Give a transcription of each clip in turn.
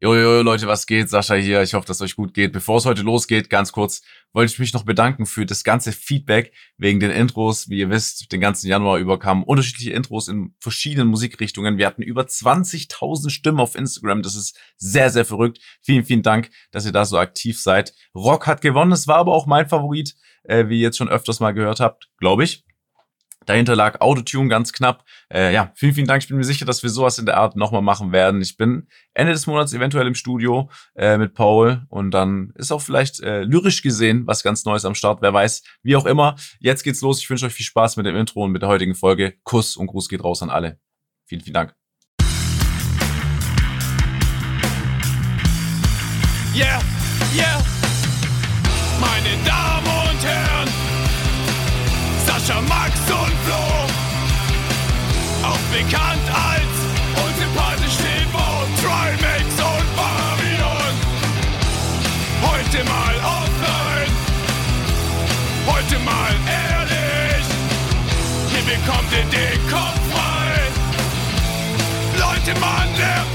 Jojo, Leute, was geht? Sascha hier. Ich hoffe, dass es euch gut geht. Bevor es heute losgeht, ganz kurz, wollte ich mich noch bedanken für das ganze Feedback wegen den Intros. Wie ihr wisst, den ganzen Januar über kamen unterschiedliche Intros in verschiedenen Musikrichtungen. Wir hatten über 20.000 Stimmen auf Instagram. Das ist sehr, sehr verrückt. Vielen, vielen Dank, dass ihr da so aktiv seid. Rock hat gewonnen. Es war aber auch mein Favorit, äh, wie ihr jetzt schon öfters mal gehört habt, glaube ich. Dahinter lag Autotune ganz knapp. Äh, ja, vielen, vielen Dank. Ich bin mir sicher, dass wir sowas in der Art nochmal machen werden. Ich bin Ende des Monats eventuell im Studio äh, mit Paul und dann ist auch vielleicht äh, lyrisch gesehen was ganz Neues am Start. Wer weiß, wie auch immer. Jetzt geht's los. Ich wünsche euch viel Spaß mit dem Intro und mit der heutigen Folge. Kuss und Gruß geht raus an alle. Vielen, vielen Dank. Yeah, yeah, Max und Flo, auch bekannt als unsympathisch Timo, Trimax und Babylon. Heute mal offline, heute mal ehrlich, hier bekommt ihr den Kopf frei. Leute, man lernt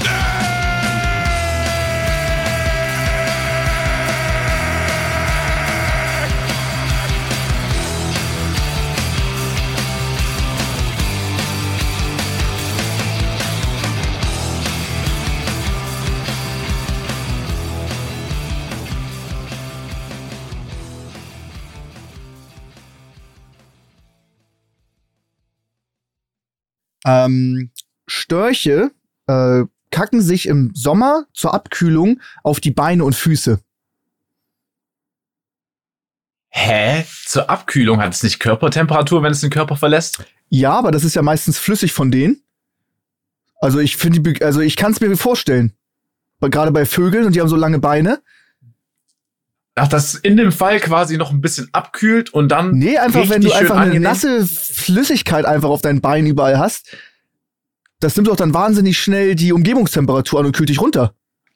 Ähm, Störche äh, kacken sich im Sommer zur Abkühlung auf die Beine und Füße. Hä? Zur Abkühlung hat es nicht Körpertemperatur, wenn es den Körper verlässt? Ja, aber das ist ja meistens flüssig von denen. Also ich finde, also ich kann es mir vorstellen. Gerade bei Vögeln und die haben so lange Beine. Ach, das in dem Fall quasi noch ein bisschen abkühlt und dann. Nee, einfach wenn du einfach eine angenehm- nasse Flüssigkeit einfach auf deinen Beinen überall hast. Das nimmt doch dann wahnsinnig schnell die Umgebungstemperatur an und kühlt dich runter.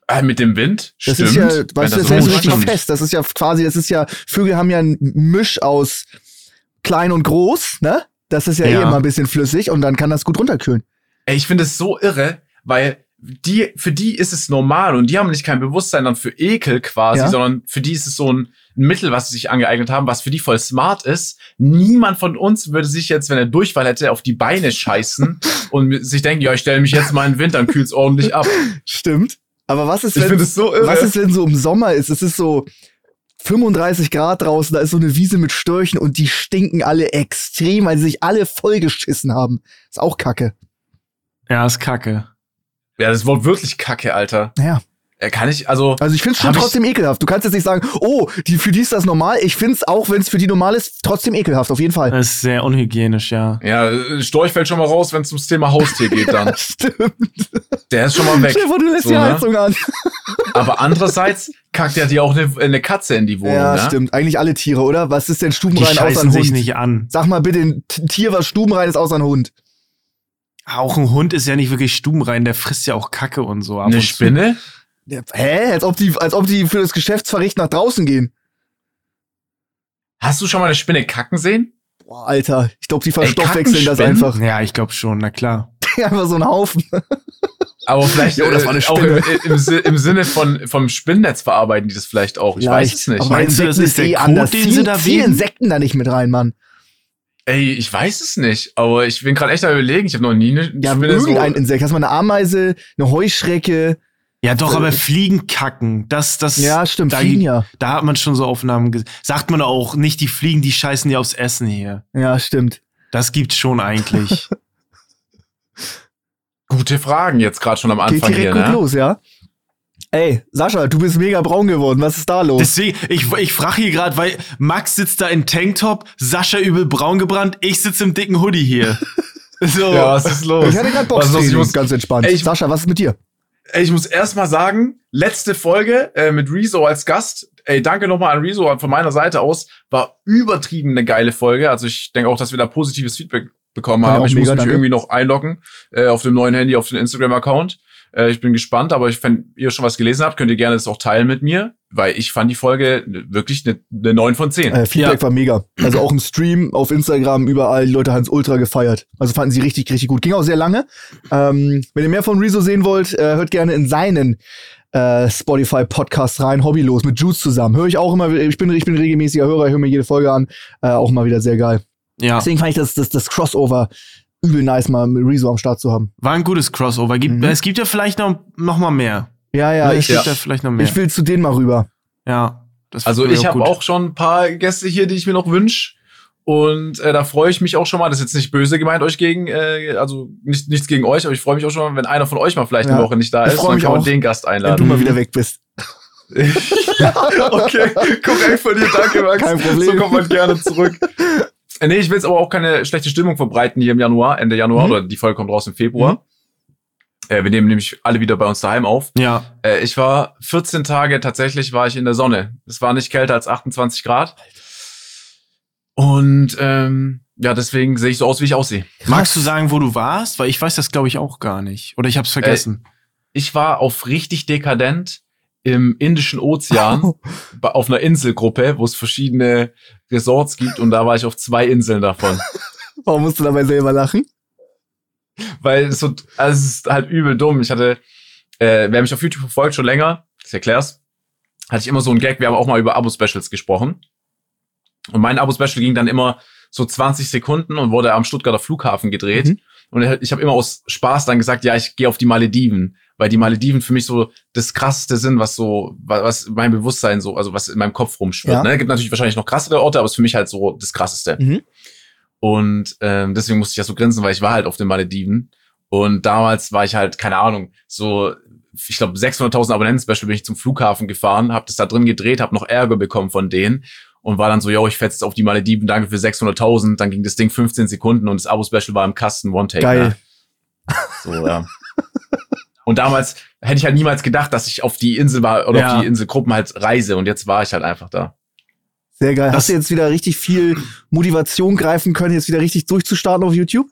Äh, mit dem Wind. Das Stimmt. ist ja, weißt du, das ist so richtig fest. Das ist ja quasi, das ist ja, Vögel haben ja ein Misch aus klein und groß, ne? Das ist ja, eh Ja. immer ein bisschen flüssig und dann kann das gut runterkühlen. Ey, ich finde es so irre, weil die, für die ist es normal und die haben nicht kein Bewusstsein dann für Ekel quasi, Ja. sondern für die ist es so ein, Mittel, was sie sich angeeignet haben, was für die voll smart ist. Niemand von uns würde sich jetzt, wenn er Durchfall hätte, auf die Beine scheißen und sich denken, ja, ich stelle mich jetzt mal in den Wind, dann kühlt's ordentlich ab. Stimmt. Aber was ist, wenn, so was ist, wenn so im Sommer ist? Es ist so 35 Grad draußen, da ist so eine Wiese mit Störchen und die stinken alle extrem, weil sie sich alle vollgeschissen haben. Ist auch kacke. Ja, ist kacke. Ja, das Wort wirklich Kacke, Alter. Naja. Äh, Kann ich, also, Also ich find's schon trotzdem ekelhaft. Du kannst jetzt nicht sagen, oh, die, für die ist das normal. Ich find's auch, wenn es für die normal ist, trotzdem ekelhaft, auf jeden Fall. Das ist sehr unhygienisch, ja. ja, Storch fällt schon mal raus, wenn es ums Thema Haustier geht dann. Stimmt. Der ist schon mal weg. Vor, du lässt So, die ne? Heizung an. Aber andererseits kackt ja dir auch eine, eine Katze in die Wohnung, Ja, ne? stimmt. Eigentlich alle Tiere, oder? Was ist denn Die stubenrein außer scheißen ein sich Hund? nicht an. Sag mal bitte ein Tier, was stubenrein ist, außer ein Hund. Auch ein Hund ist ja nicht wirklich stubenrein, der frisst ja auch Kacke und so. ab Eine und zu. Spinne? Ja, Hä? Als ob, die, als ob die für das Geschäftsverrichten nach draußen gehen. Hast du schon mal eine Spinne kacken sehen? Boah, Alter. Ich glaube, die verstoffwechseln das einfach. Ja, ich glaube schon, na klar. einfach so ein Haufen. Aber vielleicht Jo, das war eine äh, auch im, Spinne. im, im Sinne von vom Spinnennetz verarbeiten die das vielleicht auch. Ich weiß es nicht. Aber Meinst du, das ist der eh anders. den Zieh- sie da zieh? Insekten da nicht mit rein, Mann. Ey, ich weiß es nicht. Aber ich bin gerade echt am überlegen. Ich habe noch nie eine Ja, Spinne so. irgendein Insekt. Hast du mal eine Ameise, eine Heuschrecke? Ja, doch, aber Fliegen kacken, das, das. Ja, stimmt, da, Fliegen ja. Da hat man schon so Aufnahmen gesehen. Sagt man auch nicht, die Fliegen, die scheißen dir aufs Essen hier. Ja, stimmt. Das gibt's schon eigentlich. Gute Fragen jetzt gerade schon am Geht Anfang direkt hier, gut ne? los, ja? Ey, Sascha, du bist mega braun geworden. Was ist da los? Deswegen, ich, ich frage hier gerade, weil Max sitzt da in Tanktop, Sascha übel braun gebrannt, ich sitze im dicken Hoodie hier. So. Ja, was ist los? ich hatte gerade los? Ich muss, ganz entspannt. Ey, ich- Sascha, was ist mit dir? ey, ich muss erst mal sagen, letzte Folge äh, mit Rezo als Gast. Ey, danke nochmal an Rezo von meiner Seite aus. War übertrieben eine geile Folge. Also ich denke auch, dass wir da positives Feedback bekommen Ja, haben. Ich mega, muss mich danke. irgendwie noch einloggen äh, auf dem neuen Handy, auf den Instagram-Account. Äh, ich bin gespannt, aber ich, wenn ihr schon was gelesen habt, könnt ihr gerne das auch teilen mit mir, weil ich fand die Folge wirklich eine, eine 9 von 10. Äh, Feedback Ja. war mega. Also auch im Stream, auf Instagram, überall, die Leute haben es ultra gefeiert. Also fanden sie richtig, richtig gut. Ging auch sehr lange. Ähm, wenn ihr mehr von Rezo sehen wollt, äh, hört gerne in seinen äh, Spotify Podcast rein, hobbylos mit Juice zusammen. Höre ich auch immer, ich bin, ich bin regelmäßiger Hörer, ich höre mir jede Folge an, äh, auch mal wieder sehr geil. Ja, Deswegen fand ich das, das, das Crossover übel nice, mal mit Rezo am Start zu haben. war ein gutes Crossover. Gibt, Mhm. Es gibt ja vielleicht noch, noch mal mehr. Ja, ja, es ich, gibt ja. ja vielleicht noch mehr. ich will zu denen mal rüber. ja, das Also ich habe auch schon ein paar Gäste hier, die ich mir noch wünsche. Und äh, da freue ich mich auch schon mal, das ist jetzt nicht böse gemeint euch gegen, äh, also nicht, nichts gegen euch, aber ich freue mich auch schon mal, wenn einer von euch mal vielleicht Ja. eine Woche nicht da Ich ist, freu dann mich kann man auch. den Gast Wenn du einladen. mal wieder weg bist. okay, korrekt von dir, danke Max. Kein Problem. So kommt man gerne zurück. Äh, Nee, ich will jetzt aber auch keine schlechte Stimmung verbreiten hier im Januar, Ende Januar, Mhm. oder die Folge kommt raus im Februar. Äh, wir nehmen nämlich alle wieder bei uns daheim auf. Ja, Äh, ich war 14 Tage tatsächlich war ich in der Sonne. Es war nicht kälter als 28 Grad. Und ähm, ja, deswegen sehe ich so aus, wie ich aussehe. magst du sagen, wo du warst? Weil ich weiß das, glaube ich, auch gar nicht. Oder ich habe es vergessen. Ich war auf richtig dekadent im Indischen Ozean bei- auf einer Inselgruppe, wo es verschiedene Resorts gibt und da war ich auf zwei Inseln davon. Warum musst du dabei selber lachen? Weil es, so, also es ist halt übel dumm. Ich hatte, äh, wer mich auf YouTube verfolgt schon länger, ich erklär's, hatte ich immer so einen Gag, wir haben auch mal über Abo-Specials gesprochen. Und mein Abo-Special ging dann immer so 20 Sekunden und wurde am Stuttgarter Flughafen gedreht. Mhm. Und ich habe immer aus Spaß dann gesagt, ja, ich gehe auf die Malediven, weil die Malediven für mich so das krasseste sind, was so, wa- was mein Bewusstsein so, also was in meinem Kopf rumschwirrt. Ja. Ne? Gibt natürlich wahrscheinlich noch krassere Orte, aber es ist für mich halt so das krasseste. Mhm. Und ähm, deswegen musste ich ja so grinsen, weil ich war halt auf den Malediven. Und damals war ich halt, keine Ahnung, so, ich glaube, 600.000 Abonnenten-Special bin ich zum Flughafen gefahren, habe das da drin gedreht, habe noch Ärger bekommen von denen und war dann so, yo, ich fetze auf die Malediven, danke für 600.000. Dann ging das Ding 15 Sekunden und das Abo-Special war im Kasten One-Take. Geil. Ne? So, ja. Und damals hätte ich halt niemals gedacht, dass ich auf die Insel war oder Ja. auf die Inselgruppen halt reise und jetzt war ich halt einfach da. Sehr geil. Das- Hast du jetzt wieder richtig viel Motivation greifen können, jetzt wieder richtig durchzustarten auf YouTube?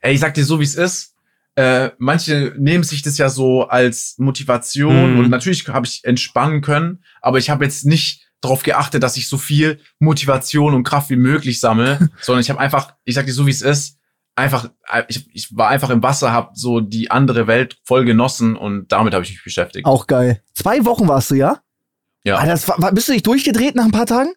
Ey, ich sag dir so, wie es ist. Äh, manche nehmen sich das ja so als Motivation Mhm. und natürlich habe ich entspannen können, aber ich habe jetzt nicht darauf geachtet, dass ich so viel Motivation und Kraft wie möglich sammle, sondern ich habe einfach, ich sag dir so, wie es ist, einfach, äh, ich, ich war einfach im Wasser, habe so die andere Welt voll genossen und damit habe ich mich beschäftigt. Auch geil. Zwei Wochen warst du, ja? Ja. Ah, das war, bist du nicht durchgedreht nach ein paar Tagen?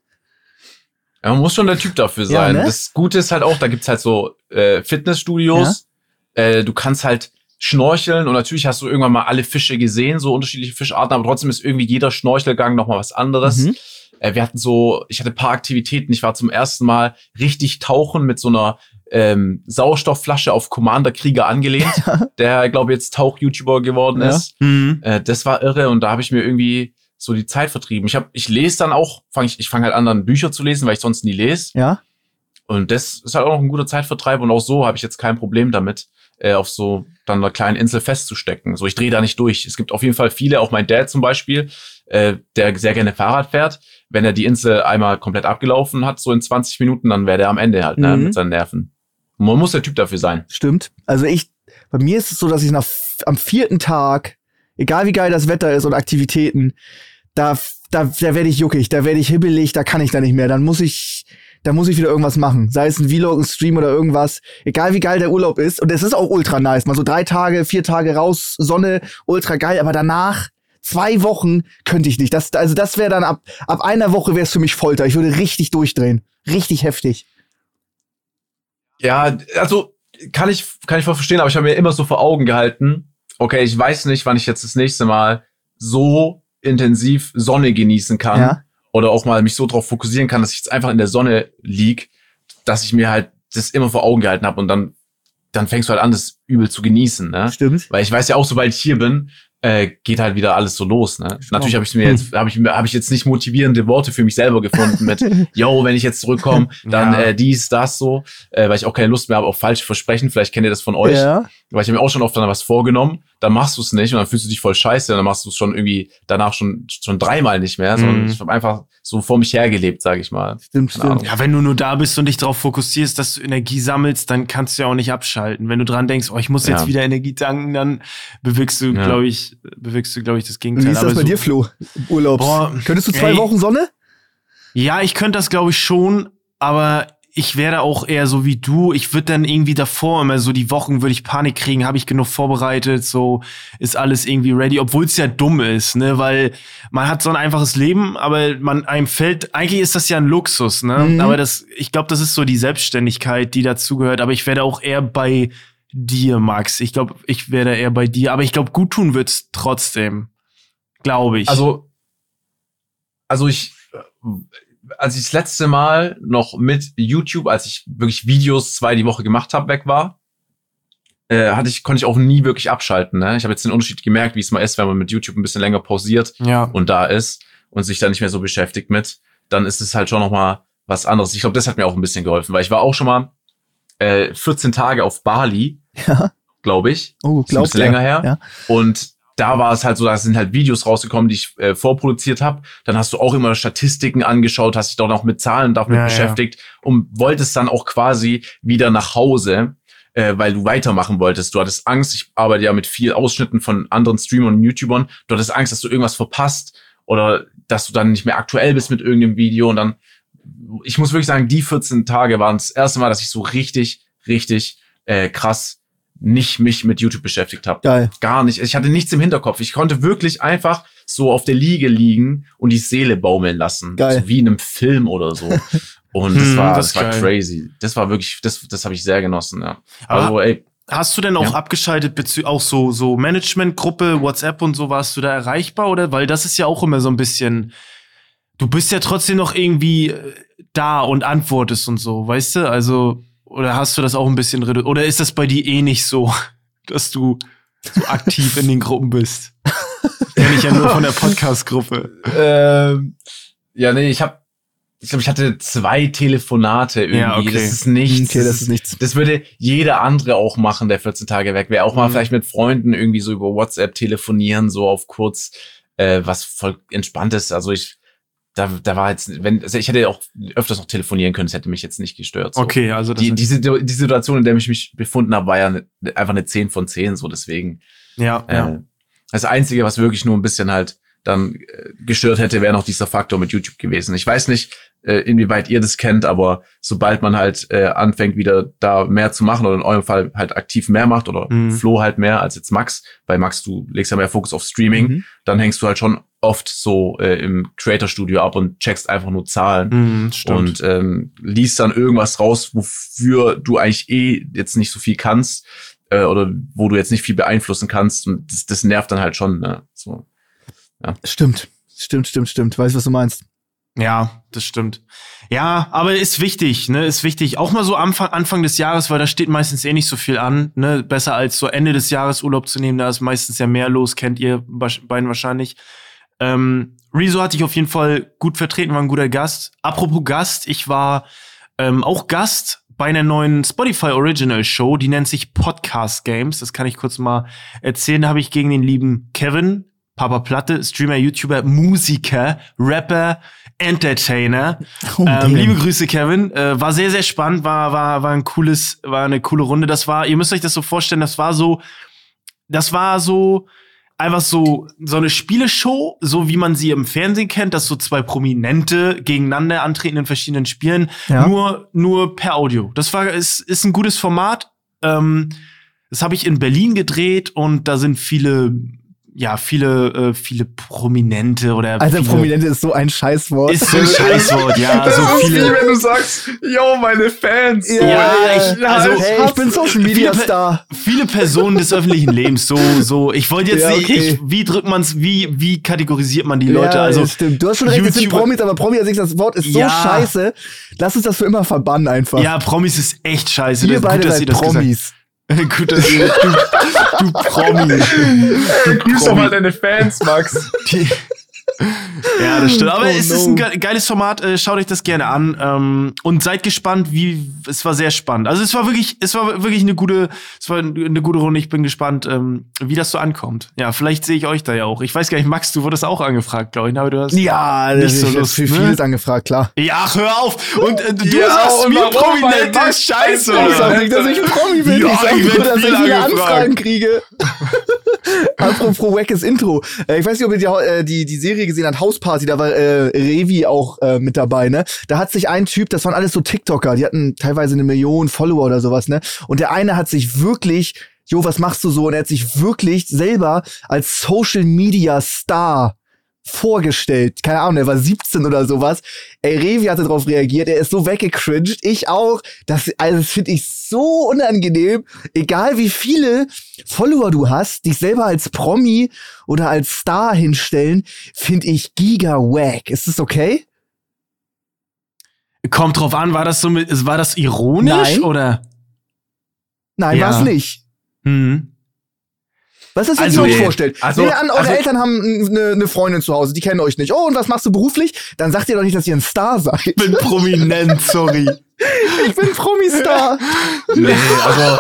Ja, man muss schon der Typ dafür Ja, sein. ne? Das Gute ist halt auch, da gibt's halt so äh, Fitnessstudios. Äh, du kannst halt schnorcheln und natürlich hast du irgendwann mal alle Fische gesehen, so unterschiedliche Fischarten, aber trotzdem ist irgendwie jeder Schnorchelgang nochmal was anderes. Mhm. Äh, wir hatten so, ich hatte ein paar Aktivitäten. Ich war zum ersten Mal richtig tauchen mit so einer ähm, Sauerstoffflasche auf Commander Krieger angelehnt, der, glaube ich, jetzt Tauch-YouTuber geworden Ja. ist. Mhm. Äh, das war irre und da habe ich mir irgendwie so die Zeit vertrieben. Ich habe, ich lese dann auch, fange ich, ich fange halt an, dann Bücher zu lesen, weil ich sonst nie lese. Ja. Und das ist halt auch noch ein guter Zeitvertreib und auch so habe ich jetzt kein Problem damit, äh, auf so dann einer kleinen Insel festzustecken. So, ich drehe da nicht durch. Es gibt auf jeden Fall viele, auch mein Dad zum Beispiel, äh, der sehr gerne Fahrrad fährt. Wenn er die Insel einmal komplett abgelaufen hat, so in 20 Minuten, dann wäre der am Ende halt, ne, Mhm. mit seinen Nerven. Man muss der Typ dafür sein. Stimmt. Also ich, bei mir ist es so, dass ich nach, am vierten Tag, egal wie geil das Wetter ist und Aktivitäten, da, da, da werde ich juckig, da werde ich hibbelig, da kann ich da nicht mehr. Dann muss ich, da muss ich wieder irgendwas machen. Sei es ein Vlog, ein Stream oder irgendwas. Egal wie geil der Urlaub ist. Und es ist auch ultra nice. Mal so drei Tage, vier Tage raus, Sonne, ultra geil. Aber danach, zwei Wochen, könnte ich nicht. Das, also das wäre dann ab, ab einer Woche wäre es für mich Folter. Ich würde richtig durchdrehen. Richtig heftig. Ja, also kann ich, kann ich voll verstehen, aber ich habe mir immer so vor Augen gehalten, okay, ich weiß nicht, wann ich jetzt das nächste Mal so intensiv Sonne genießen kann Ja. oder auch mal mich so drauf fokussieren kann, dass ich jetzt einfach in der Sonne lieg, dass ich mir halt das immer vor Augen gehalten habe und dann, dann fängst du halt an, das übel zu genießen, ne? Stimmt. Weil ich weiß ja auch, sobald ich hier bin, äh, geht halt wieder alles so los. Ne? Natürlich habe ich mir jetzt, habe ich mir, habe ich jetzt nicht motivierende Worte für mich selber gefunden mit, yo, wenn ich jetzt zurückkomme, dann Ja. äh, dies, das so, äh, weil ich auch keine Lust mehr habe auf falsche Versprechen. Vielleicht kennt ihr das von euch, Ja. weil ich habe mir auch schon oft dann was vorgenommen, dann machst du es nicht und dann fühlst du dich voll scheiße und dann machst du es schon irgendwie danach schon schon dreimal nicht mehr, sondern Mhm. ich habe einfach so vor mich hergelebt, sage ich mal. Stimmt, stimmt. Ja, wenn du nur da bist und dich darauf fokussierst, dass du Energie sammelst, dann kannst du ja auch nicht abschalten. Wenn du dran denkst, oh, ich muss jetzt Ja. wieder Energie tanken, dann bewirkst du, Ja. glaube ich, bewirkst du, glaube ich, das Wie Gegenteil. ist das Aber bei so- dir, Flo? Urlaubs. Boah, Könntest du zwei ey. Wochen Sonne? Ja, ich könnte das, glaube ich, schon, aber ich wäre auch eher so wie du. Ich würde dann irgendwie davor immer so die Wochen würde ich Panik kriegen, habe ich genug vorbereitet, so ist alles irgendwie ready, obwohl es ja dumm ist, ne, weil man hat so ein einfaches Leben, aber man einem fällt eigentlich ist das ja ein Luxus, ne? Mhm. Aber das ich glaube, das ist so die Selbstständigkeit, die dazugehört, aber ich werde auch eher bei dir, Max. Ich glaube, ich werde eher bei dir, aber ich glaube, gut tun wird's trotzdem. Glaube ich. Also, also ich, als ich das letzte Mal noch mit YouTube, als ich wirklich Videos zwei die Woche gemacht habe, weg war, äh, hatte ich, konnte ich auch nie wirklich abschalten. Ne? Ich habe jetzt den Unterschied gemerkt, wie es mal ist, wenn man mit YouTube ein bisschen länger pausiert ja. und da ist und sich da nicht mehr so beschäftigt mit, dann ist es halt schon noch mal was anderes. Ich glaube, das hat mir auch ein bisschen geholfen, weil ich war auch schon mal äh, 14 Tage auf Bali, Ja. glaube ich. Oh, Ist ein bisschen er. länger her. Ja. Und da war es halt so, da sind halt Videos rausgekommen, die ich äh, vorproduziert habe. Dann hast du auch immer Statistiken angeschaut, hast dich doch noch mit Zahlen damit Ja, ja. beschäftigt und wolltest dann auch quasi wieder nach Hause, äh, weil du weitermachen wolltest. Du hattest Angst, ich arbeite ja mit viel Ausschnitten von anderen Streamern und YouTubern, du hattest Angst, dass du irgendwas verpasst oder dass du dann nicht mehr aktuell bist mit irgendeinem Video und dann, ich muss wirklich sagen, die 14 Tage waren das erste Mal, dass ich so richtig, richtig äh, krass nicht mich mit YouTube beschäftigt habe Geil. gar nicht. Ich hatte nichts im Hinterkopf. Ich konnte wirklich einfach so auf der Liege liegen und die Seele baumeln lassen. Geil. So wie in einem Film oder so. Und das Hm, war, das das, war geil. crazy. Das war wirklich, das, das habe ich sehr genossen, ja. Aber- Also, ey, Hast du denn auch Ja. abgeschaltet bezü auch so so Managementgruppe, WhatsApp und so warst du da erreichbar oder weil das ist ja auch immer so ein bisschen du bist ja trotzdem noch irgendwie äh, da und antwortest und so, weißt du? Also oder hast du das auch ein bisschen redu oder ist das bei dir eh nicht so, dass du so aktiv in den Gruppen bist? Kenn ich ja nur von der Podcast Gruppe. ähm, ja, nee, ich habe, ich glaube, ich hatte zwei Telefonate irgendwie. Ja, okay. Das ist nichts. Okay, das ist nichts. Das würde jeder andere auch machen, der 14 Tage weg wäre. Auch mal Mhm. vielleicht mit Freunden irgendwie so über WhatsApp telefonieren, so auf kurz, äh, was voll entspannt ist. Also ich, da, da war jetzt, wenn, also ich hätte auch öfters noch telefonieren können, das hätte mich jetzt nicht gestört. So. Okay, also das Die, ist, die, Situ- die Situation, in der ich mich befunden habe, war ja ne, einfach eine 10 von 10, so deswegen. ja, ja. Äh, das Einzige, was wirklich nur ein bisschen halt dann äh, gestört hätte, wäre noch dieser Faktor mit YouTube gewesen. Ich weiß nicht, äh, inwieweit ihr das kennt, aber sobald man halt äh, anfängt, wieder da mehr zu machen oder in eurem Fall halt aktiv mehr macht oder Mhm. Flo halt mehr als jetzt Max, weil Max, du legst ja mehr Fokus auf Streaming, Mhm. dann hängst du halt schon oft so äh, im Creator-Studio ab und checkst einfach nur Zahlen Mhm, und ähm, liest dann irgendwas raus, wofür du eigentlich eh jetzt nicht so viel kannst äh, oder wo du jetzt nicht viel beeinflussen kannst und das, das nervt dann halt schon. Ne? So. Stimmt. Stimmt, stimmt, stimmt. Weißt was du meinst? Ja, das stimmt. Ja, aber ist wichtig, ne? Ist wichtig. Auch mal so Anfang, Anfang des Jahres, weil da steht meistens eh nicht so viel an, ne? Besser als so Ende des Jahres Urlaub zu nehmen, da ist meistens ja mehr los, kennt ihr beiden wahrscheinlich. Ähm, Rezo hatte ich auf jeden Fall gut vertreten, war ein guter Gast. Apropos Gast, ich war ähm, auch Gast bei einer neuen Spotify Original Show, die nennt sich Podcast Games. Das kann ich kurz mal erzählen. Da habe ich gegen den lieben Kevin, Papa Platte, Streamer, YouTuber, Musiker, Rapper, Entertainer. Oh, ähm, liebe Grüße, Kevin. Äh, war sehr, sehr spannend, war, war, war ein cooles, war eine coole Runde. Das war, ihr müsst euch das so vorstellen, das war so, das war so, einfach so, so eine Spieleshow, so wie man sie im Fernsehen kennt, dass so zwei Prominente gegeneinander antreten in verschiedenen Spielen, Ja. nur, nur per Audio. Das war, ist, ist ein gutes Format. Ähm, das habe ich in Berlin gedreht und da sind viele, ja, viele, äh, viele Prominente oder viele, Prominente ist so ein Scheißwort. ist so ein Scheißwort, ja, so viele. wenn du sagst, yo, meine Fans. Ja, Ja, ich- also- hey, ich bin Social Media Viele- Star. viele Personen des öffentlichen Lebens so so ich wollte jetzt Ja, nicht okay. ich, wie drückt man's wie wie kategorisiert man die Leute ja, also das stimmt. Du hast schon recht, es sind Promis, aber Promi, also das Wort ist so scheiße. Lass uns das für immer verbannen einfach. ja Promis ist echt scheiße Wir das, beide gut dass ihr das gesagt Promis. gut dass ihr du, du Promi Grüß doch mal deine Fans, Max. Die- ja, das stimmt. Aber Oh, es no. ist ein ge geiles Format. Äh, schaut euch das gerne an. Ähm, und seid gespannt, wie es war sehr spannend. Also es war wirklich, es war wirklich eine gute, es war eine gute Runde. Ich bin gespannt, ähm, wie das so ankommt. Ja, vielleicht sehe ich euch da ja auch. Ich weiß gar nicht, Max, du wurdest auch angefragt, glaube ich. Aber du hast Ja, Nicht so Lust, für ne? vieles angefragt, klar. Ja, ach, hör auf! Und äh, du Ja, sagst und mir? Prominente ist scheiße! Ich sag nicht, dass ich Promi bin. Ja, ich sag ich nur, dass ich viel viele. Anfragen kriege. Apropos wackes Intro. Äh, ich weiß nicht, ob ihr die, äh, die, die Serie gesehen hat, Hausparty, da war äh, Revi auch äh, mit dabei, ne? Da hat sich ein Typ, das waren alles so TikToker, die hatten teilweise eine Million Follower oder sowas, ne? Und der eine hat sich wirklich, jo, was machst du so? Und er hat sich wirklich selber als Social Media Star vorgestellt. Keine Ahnung, er war 17 oder sowas. Ey, Revi hatte darauf reagiert, er ist so weggecringed, ich auch. Das, also das finde ich so unangenehm. Egal wie viele Follower du hast, dich selber als Promi oder als Star hinstellen, finde ich giga wack. Ist das okay? Kommt drauf an, war das so mit, war das ironisch Nein. oder? Nein, Ja. war's nicht. Hm. Was ist das, Also, ihr euch nee. vorstellt? Also- wir an, eure also- Eltern haben eine ne Freundin zu Hause, die kennen euch nicht. Oh, und was machst du beruflich? Dann sagt ihr doch nicht, dass ihr ein Star seid. Ich bin prominent, sorry. Ich bin Promi-Star. Nee, also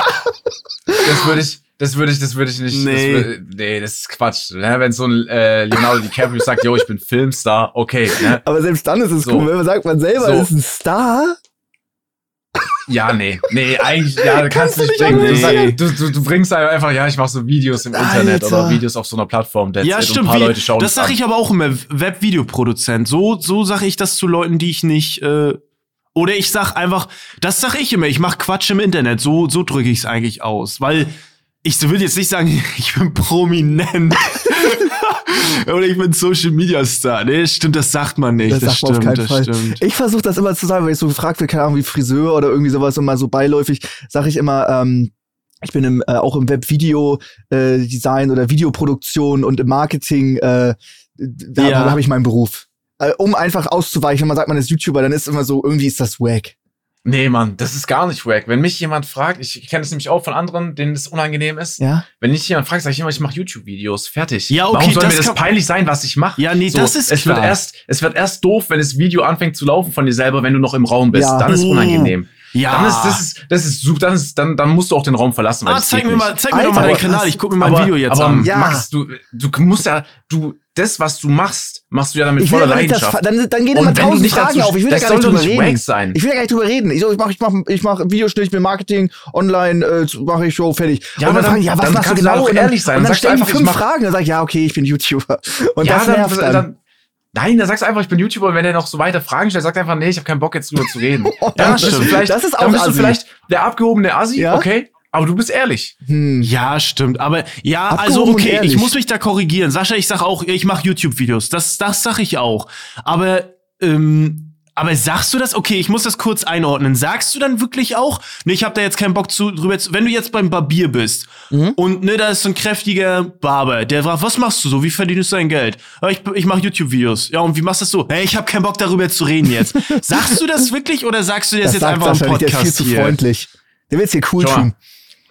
das würde ich, das würde ich, das würde ich nicht. Nee. Das würd, nee, das ist Quatsch. Ne? Wenn so ein äh, Leonardo DiCaprio sagt, yo, ich bin Filmstar, okay. Ne? Aber selbst dann ist es So. cool, wenn man sagt, man selber So. ist ein Star. Ja, nee, nee, eigentlich, ja, du kannst du nicht nicht bringen. Du, sag- du, du, du bringst halt einfach, ja, ich mache so Videos im Internet Alter. oder Videos auf so einer Plattform. That's Ja, stimmt. Ein paar Wie, Leute schauen das sage ich aber auch immer, Webvideoproduzent. So, so sage ich das zu Leuten, die ich nicht. Äh, oder ich sag einfach, das sage ich immer, ich mache Quatsch im Internet. So, so drücke ich es eigentlich aus. Weil ich will jetzt nicht sagen, ich bin prominent. oder ich bin Social Media Star. Nee, stimmt, das sagt man nicht. Das, Das, sagt man stimmt, auf keinen das Fall. stimmt. Ich versuche das immer zu sagen, wenn ich so gefragt werde, keine Ahnung, wie Friseur oder irgendwie sowas und mal so beiläufig, sage ich immer, ähm, ich bin im, äh, auch im Webvideo-Design oder Videoproduktion und im Marketing, äh, da, Ja. habe ich meinen Beruf. Äh, um einfach auszuweichen, wenn man sagt, man ist YouTuber, dann ist immer so, irgendwie ist das wack. Nee, Mann, das ist gar nicht wack. Wenn mich jemand fragt, ich kenne das nämlich auch von anderen, denen das unangenehm ist. Ja? Wenn mich jemand fragt, sage ich immer, ich mache YouTube-Videos. Fertig. Ja, okay, Warum soll das mir das peinlich sein, was ich mache? Ja, nee, das ist es klar. Wird erst, es wird erst doof, wenn das Video anfängt zu laufen von dir selber, wenn du noch im Raum bist. Ja. Dann ist es Mm. unangenehm. Ja. Dann ist, das ist, das ist dann, ist, dann, dann musst du auch den Raum verlassen. Ah, zeig mir mal, zeig mir doch mal deinen Kanal. Ich gucke mir mal ein Video jetzt aber an. Ja. Max, du, du musst ja, du, das, was du machst, machst du ja damit voller Leidenschaft. dann, dann gehen immer tausend Fragen dazu- auf. Ich will das da gar nicht drüber nicht reden. sein. Ich will da gar nicht drüber reden. Ich, so, ich mache ich mach, ich mach Videoschnitt, bin Marketing, online, äh, mache ich so, fertig. Ja, und aber dann fragen, dann- ja, was dann machst du kannst du genau? Und dann, ehrlich sein. Und Dann dann stellen die fünf mach- Fragen, dann sag ich, ja, okay, ich bin YouTuber. Und ja, das dann, nervt dann. dann, Nein, dann sagst du einfach, ich bin YouTuber, und wenn der noch so weiter Fragen stellt, sagt einfach, nee, ich habe keinen Bock jetzt drüber zu reden. Oh, Dann das bist du stimmt. vielleicht, Das ist auch dann bist du vielleicht der abgehobene Assi, Ja? okay, aber du bist ehrlich. hm. Ja, stimmt. Aber ja, Abgehoben also okay, ich muss mich da korrigieren. Sascha, ich sag auch, ich mache YouTube-Videos. Das, das sag ich auch. Aber, ähm, aber sagst du das? Okay, ich muss das kurz einordnen. Sagst du dann wirklich auch, ne, ich habe da jetzt keinen Bock zu drüber zu, wenn du jetzt beim Barbier bist Mhm. und ne, da ist so ein kräftiger Barber, der fragt, was machst du so? Wie verdienst du dein Geld? Ich, ich mache YouTube-Videos. Ja, und wie machst du das so? Hey, ich habe keinen Bock darüber zu reden jetzt. sagst du das wirklich oder sagst du das, Das jetzt sagt einfach im nicht, der ist Podcast viel zu hier? freundlich. Der will's hier cool Schau tun.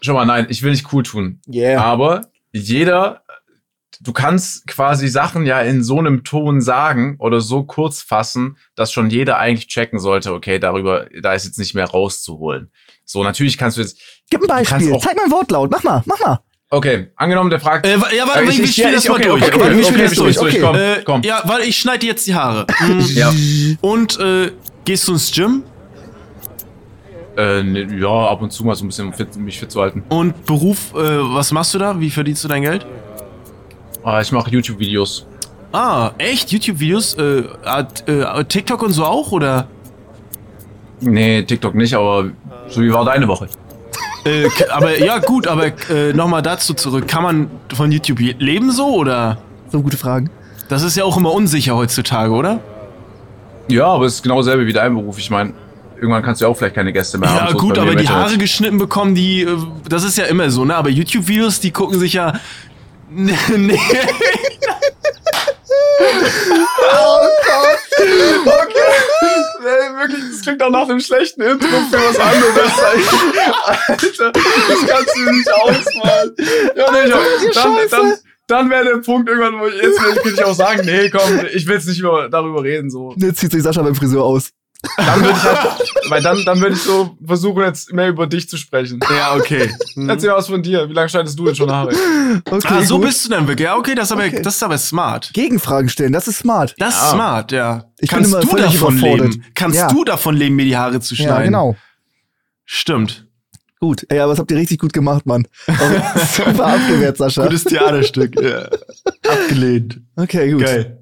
Schau mal, nein, ich will nicht cool tun. Yeah. Aber jeder, du kannst quasi Sachen ja in so einem Ton sagen oder so kurz fassen, dass schon jeder eigentlich checken sollte, okay, darüber, da ist jetzt nicht mehr rauszuholen. So, natürlich kannst du jetzt, Gib ein Beispiel. auch- Zeig mal ein Wortlaut. Mach mal, mach mal. okay, angenommen, der fragt, Äh, ja, warte, Äh, wir, ich- ich- spielen ja, das ich- mal okay, durch. okay, okay, wir okay, spielen das durch. okay. komm, Äh, komm. Ja, weil ich schneide jetzt die Haare. Ja. Und äh, gehst du ins Gym Äh, ne, ja, ab und zu mal so ein bisschen fit, mich fit zu halten. und Beruf, äh, was machst du da? Wie verdienst du dein Geld? Ah, ich mache YouTube-Videos. Ah, echt? YouTube-Videos? Äh, äh, TikTok und so auch, oder? Nee, TikTok nicht, aber so wie war deine Woche? Äh, aber ja, gut, aber äh, nochmal dazu zurück. Kann man von YouTube leben so, oder? So gute Fragen. Das ist ja auch immer unsicher heutzutage, oder? Ja, aber es ist genau dasselbe wie dein Beruf. Ich meine, irgendwann kannst du ja auch vielleicht keine Gäste mehr haben. Ja, so ist gut, aber die. Haare geschnitten bekommen, die, äh, das ist ja immer so, ne? Aber YouTube-Videos, die gucken sich ja. Nee, nee. Nee, wirklich, das klingt auch nach einem schlechten Intro für was anderes. Alter, das kannst du nicht ausmalen. Ja, nee, ich, dann, dann, dann wäre der Punkt irgendwann, wo ich jetzt könnte ich auch sagen, nee, komm, ich will jetzt nicht über, darüber reden. So. Jetzt zieht sich Sascha beim Friseur aus. Dann würde ich halt, weil dann, dann würde ich so versuchen, jetzt mehr über dich zu sprechen. Ja, okay. Erzähl mal was von dir. Wie lange schneidest du jetzt schon Haare? Okay, ah, so gut. bist du dann wirklich. Ja, okay, das ist aber, Okay. das ist aber smart. Gegenfragen stellen, das ist smart. Das Ja. ist smart, ja. Ich bin Kannst immer du davon leben? Kannst Ja. du davon leben, mir die Haare zu schneiden? Ja, genau. Stimmt. Gut. Ey, aber das habt ihr richtig gut gemacht, Mann. Super abgewehrt, Sascha. Gutes Theaterstück. ja. Abgelehnt. Okay, gut. Geil.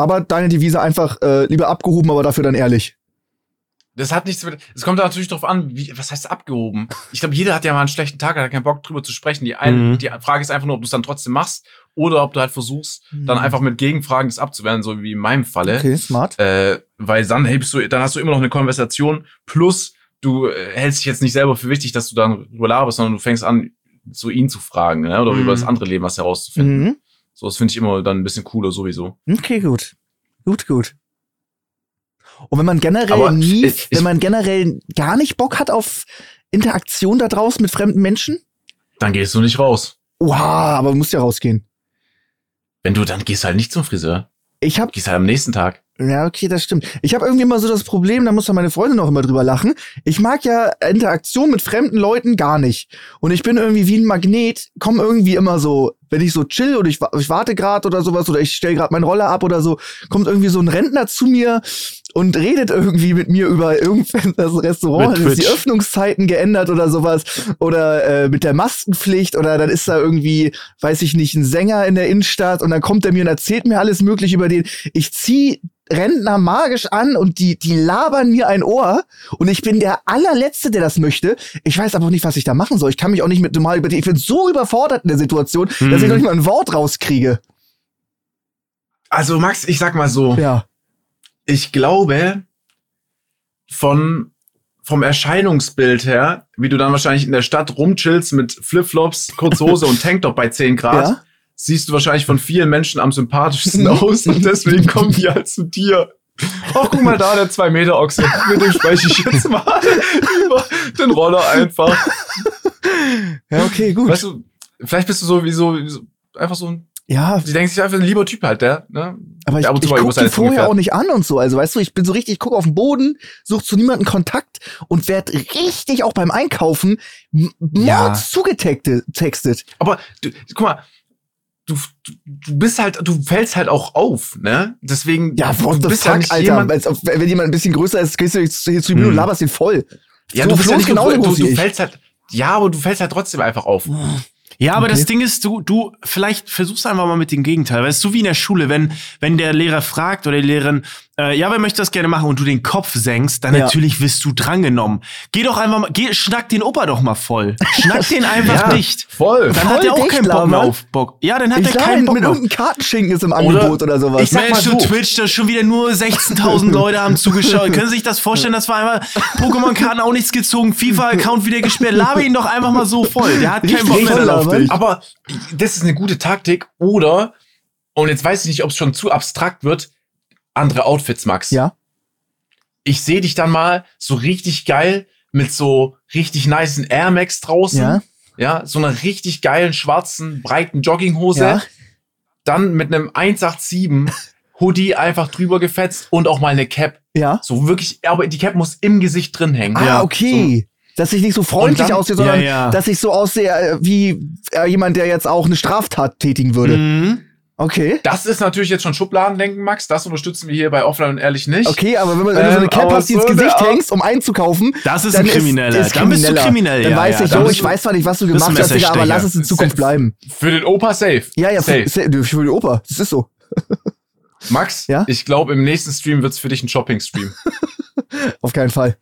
Aber deine Devise einfach äh, lieber abgehoben, aber dafür dann ehrlich. Das hat nichts mit. Es kommt da natürlich drauf an, wie, was heißt abgehoben? Ich glaube, jeder hat ja mal einen schlechten Tag, hat keinen Bock drüber zu sprechen. Die, ein, Mhm. die Frage ist einfach nur, ob du es dann trotzdem machst oder ob du halt versuchst, dann Mhm. einfach mit Gegenfragen das abzuwehren, so wie in meinem Falle. Okay, smart. Äh, weil dann hebst du, dann hast du immer noch eine Konversation, plus du äh, hältst dich jetzt nicht selber für wichtig, dass du dann drüber laberst, sondern du fängst an, so ihn zu fragen, ne? oder Mhm. über das andere Leben was herauszufinden. So, das finde ich immer dann ein bisschen cooler sowieso. Okay, gut. Gut, gut. Und wenn man generell Aber nie, ich- ich- wenn man generell gar nicht Bock hat auf Interaktion da draußen mit fremden Menschen, Dann gehst du nicht raus. wow, aber du musst ja rausgehen. Wenn du, dann gehst halt nicht zum Friseur. Ich hab, Gehst halt am nächsten Tag. Ja, okay, das stimmt. Ich habe irgendwie immer so das Problem, da muss ja meine Freundin auch immer drüber lachen. Ich mag ja Interaktion mit fremden Leuten gar nicht. Und ich bin irgendwie wie ein Magnet, komme irgendwie immer so, wenn ich so chill oder ich, ich warte gerade oder sowas oder ich stell gerade meinen Roller ab oder so, kommt irgendwie so ein Rentner zu mir und redet irgendwie mit mir über irgendwann das Restaurant, hat die. Öffnungszeiten geändert oder sowas oder äh, mit der Maskenpflicht oder dann ist da irgendwie, weiß ich nicht, ein Sänger in der Innenstadt und dann kommt er mir und erzählt mir alles mögliche über den. Ich zieh Rentner magisch an und die, die labern mir ein Ohr und ich bin der allerletzte, der das möchte. Ich weiß aber auch nicht, was ich da machen soll. Ich kann mich auch nicht mit normal über Ich bin so überfordert in der Situation, dass ich Mhm. noch nicht mal ein Wort rauskriege. Also Max, ich sag mal so, Ja. Ich glaube, von, vom Erscheinungsbild her, wie du dann wahrscheinlich in der Stadt rumchillst mit Flipflops, Kurzhose und Tanktop bei 10 Grad, Ja. siehst du wahrscheinlich von vielen Menschen am sympathischsten aus und deswegen kommen die halt zu dir. Ach, guck mal da, der 2-Meter-Ochse. Mit dem spreche ich jetzt mal über den Roller einfach. Ja, okay, gut. Weißt du, vielleicht bist du so wie so, wie so einfach so ein, ja, die denken sich einfach ein lieber Typ halt, der, ne? aber ich, Der ich über guck die vorher auch nicht an und so. Also, weißt du, ich bin so richtig, ich guck auf den Boden, such zu niemandem Kontakt und werd richtig auch beim Einkaufen Ja. mords zugetextet. Aber du, guck mal, du, du, du bist halt, du fällst halt auch auf, ne? Deswegen, Ja, what du the bist fuck, ja nicht Alter. jemand, wenn jemand ein bisschen größer ist, gehst du hier zu mir und Mhm. laberst ihn voll. ja, so du bist ja nicht groß du, du ich. fällst halt, ja, aber du fällst halt trotzdem einfach auf. Ja, aber Okay. das Ding ist, du, du, vielleicht versuchst einfach mal mit dem Gegenteil. Weißt du, wie in der Schule, wenn, wenn der Lehrer fragt oder die Lehrerin, äh, ja, wer möchte das gerne machen und du den Kopf senkst, dann Ja. natürlich wirst du drangenommen. Geh doch einfach mal, geh, schnack den Opa doch mal voll. Schnack den einfach Ja, dicht. Voll. Dann Voll hat er auch dicht keinen Bock mehr auf Bock. Ja, dann hat er keinen Bock mit mehr. auf- irgendeinem Kartenschinken ist im Angebot oder sowas. Ich sag mal Mensch, du so. Twitch, da schon wieder nur 16.000 Leute haben zugeschaut. Können Sie sich das vorstellen? Das war einmal Pokémon-Karten auch nichts gezogen, FIFA-Account wieder gesperrt. Laber ihn doch einfach mal so voll. Der hat keinen Bock mehr voll auf dich. Aber das ist eine gute Taktik. Oder, und jetzt weiß ich nicht, ob es schon zu abstrakt wird, andere Outfits, Max. Ja. Ich sehe dich dann mal so richtig geil mit so richtig nicen Air Max draußen. Ja. Ja, so einer richtig geilen, schwarzen, breiten Jogginghose. Ja. Dann mit einem 187 Hoodie einfach drüber gefetzt und auch mal eine Cap. Ja. So wirklich, aber die Cap muss im Gesicht drin hängen. Ah, okay. Dass ich nicht so freundlich Und dann- aussehe, sondern Ja, ja. dass ich so aussehe äh, wie äh, jemand, der jetzt auch eine Straftat tätigen würde. Mhm. Okay. Das ist natürlich jetzt schon Schubladendenken, Max. Das unterstützen wir hier bei Offline und Ehrlich nicht. Okay, aber wenn, man, wenn du so eine Ähm, Cap hast, die ins Gesicht hängst, um einzukaufen, Das ist ein Krimineller. Ist, ist dann bist du Krimineller. kriminell. Dann ja, weiß ja. ich, bist ich weiß zwar nicht, was du gemacht hast, Digga, aber lass es in Zukunft bleiben. Für den Opa safe. Ja, ja, für, safe. für die Opa. Das ist so. Max, Ja? ich glaube, im nächsten Stream wird's für dich ein Shopping-Stream. Auf keinen Fall.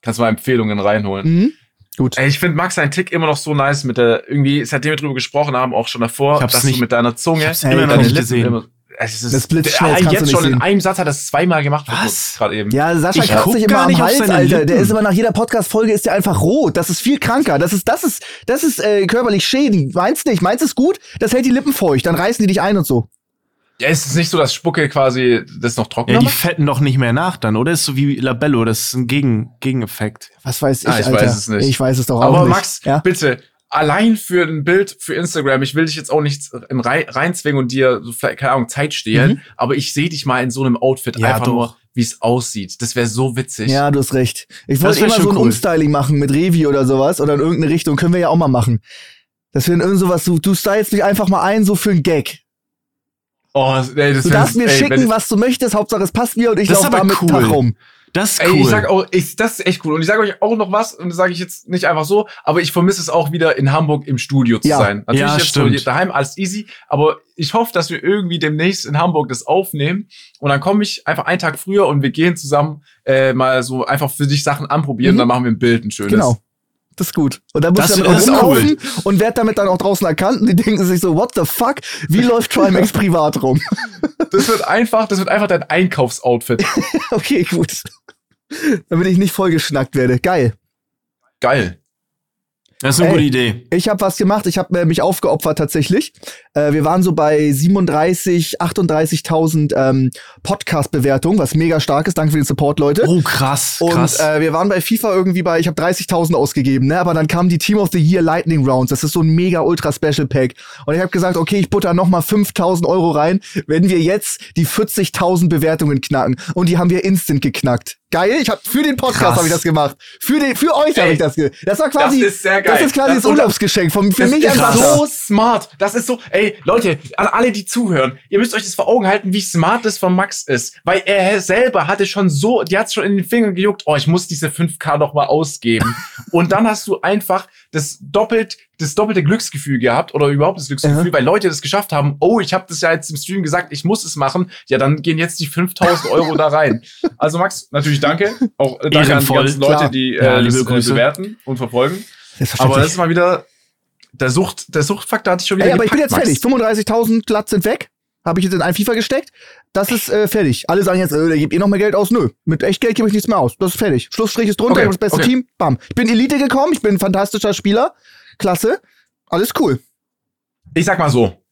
Kannst mal Empfehlungen reinholen. Mhm. Gut. Ich finde Max ein Tick immer noch so nice mit der, irgendwie, seitdem wir drüber gesprochen haben, auch schon davor, dass nicht- du mit deiner Zunge, ich immer noch deine nicht gesehen. immer- es ist, Das der- das kannst du jetzt schon in sehen. einem Satz hat er es zweimal gemacht, Was? gerade eben. Ja, Sascha Ich kratzt sich immer am Hals, Alter. Der Lippen. ist immer nach jeder Podcast-Folge ist der einfach rot. Das ist viel kranker. Das ist, das ist, das ist äh, körperlich schädigend. Meinst nicht? Meinst ist gut? Das hält die Lippen feucht. Dann reißen die dich ein und so. Ja, ist es nicht so, dass Spucke quasi das noch trockener Ja, die macht? fetten doch nicht mehr nach dann, oder? Ist so wie Labello, das ist ein Gegen Gegeneffekt. Was weiß ich, Ah, ich Alter. weiß es nicht. Ich weiß es doch auch Aber nicht. Max, ja? bitte, allein für ein Bild für Instagram, ich will dich jetzt auch nicht in rei reinzwingen und dir, so vielleicht, keine Ahnung, Zeit stehlen, Mhm. aber ich sehe dich mal in so einem Outfit Ja, einfach doch. nur, wie es aussieht. Das wäre so witzig. Ja, du hast recht. Ich Das wollte wär immer schon so ein cool. Umstyling machen mit Revi oder sowas oder in irgendeine Richtung. Können wir ja auch mal machen. Das wäre irgend sowas, du, du stylst mich einfach mal ein, so für einen Gag. Oh, ey, das Du darfst mir ey, schicken, was du möchtest, Hauptsache es passt mir und ich laufe damit cool. Tag rum. Das ist Ey, cool. ich sag auch, ich, das ist echt cool. Und ich sage euch auch noch was, und das sage ich jetzt nicht einfach so, aber ich vermisse es auch wieder in Hamburg im Studio zu Ja. sein. Natürlich Ja, jetzt stimmt. so daheim alles easy, aber ich hoffe, dass wir irgendwie demnächst in Hamburg das aufnehmen. Und dann komme ich einfach einen Tag früher und wir gehen zusammen äh, mal so einfach für dich Sachen anprobieren. Mhm. Dann machen wir ein Bild, ein schönes. Genau. Das ist gut. Und dann muss Das- ich damit rumlaufen und werd damit dann auch draußen erkannt und die denken sich so, what the fuck? Wie läuft Trimax privat rum? Das wird einfach, das wird einfach dein Einkaufsoutfit. okay, gut. Damit ich nicht vollgeschnackt werde. Geil. Geil. Das ist eine Ey. gute Idee. Ich habe was gemacht, ich habe äh, mich aufgeopfert tatsächlich. Äh, wir waren so bei 37, 38.000 ähm, Podcast-Bewertungen, was mega stark ist. Danke für den Support, Leute. Oh, krass. Und krass. äh, wir waren bei FIFA irgendwie bei, ich habe 30.000 ausgegeben, ne? Aber dann kam die Team of the Year Lightning Rounds. Das ist so ein mega ultra Special Pack. Und ich habe gesagt, okay, ich butter noch mal 5.000 Euro rein, wenn wir jetzt die 40.000 Bewertungen knacken. Und die haben wir instant geknackt. Geil, ich habe für den Podcast habe ich das gemacht. Für den, für euch habe ich das. Ge das war quasi, das ist sehr geil. Das ist quasi Das- das, Urlaubsgeschenk von für Das mich ist Sascha. so smart. Das ist so, ey, Leute, an alle, die zuhören, ihr müsst euch das vor Augen halten, wie smart das von Max ist. Weil er selber hatte schon so, die hat schon in den Fingern gejuckt, oh, ich muss diese 5K noch mal ausgeben. Und dann hast du einfach das doppelt, das doppelte Glücksgefühl gehabt oder überhaupt das Glücksgefühl, Aha. weil Leute das geschafft haben, oh, ich habe das ja jetzt im Stream gesagt, ich muss es machen. Ja, dann gehen jetzt die 5000 Euro da rein. Also Max, natürlich danke. Auch äh, danke an die Ehrenvoll, ganzen Leute, klar. die Ja, äh, liebe das, äh, Grüße. bewerten und verfolgen. Aber Selbstverständlich. das ist mal wieder der Sucht, der Suchtfaktor hat sich schon wieder Ey, aber ich bin gepackt, jetzt fertig. 35.000 glatt sind weg. Habe ich jetzt in ein FIFA gesteckt. Das ist äh, fertig. Alle sagen jetzt, äh, der gibt eh noch mehr Geld aus. Nö, mit echt Geld gebe ich nichts mehr aus. Das ist fertig. Schlussstrich ist drunter, Okay, ich hab das beste okay. Team. Bam. Ich bin Elite gekommen, ich bin ein fantastischer Spieler. Klasse. Alles cool. Ich sag mal so,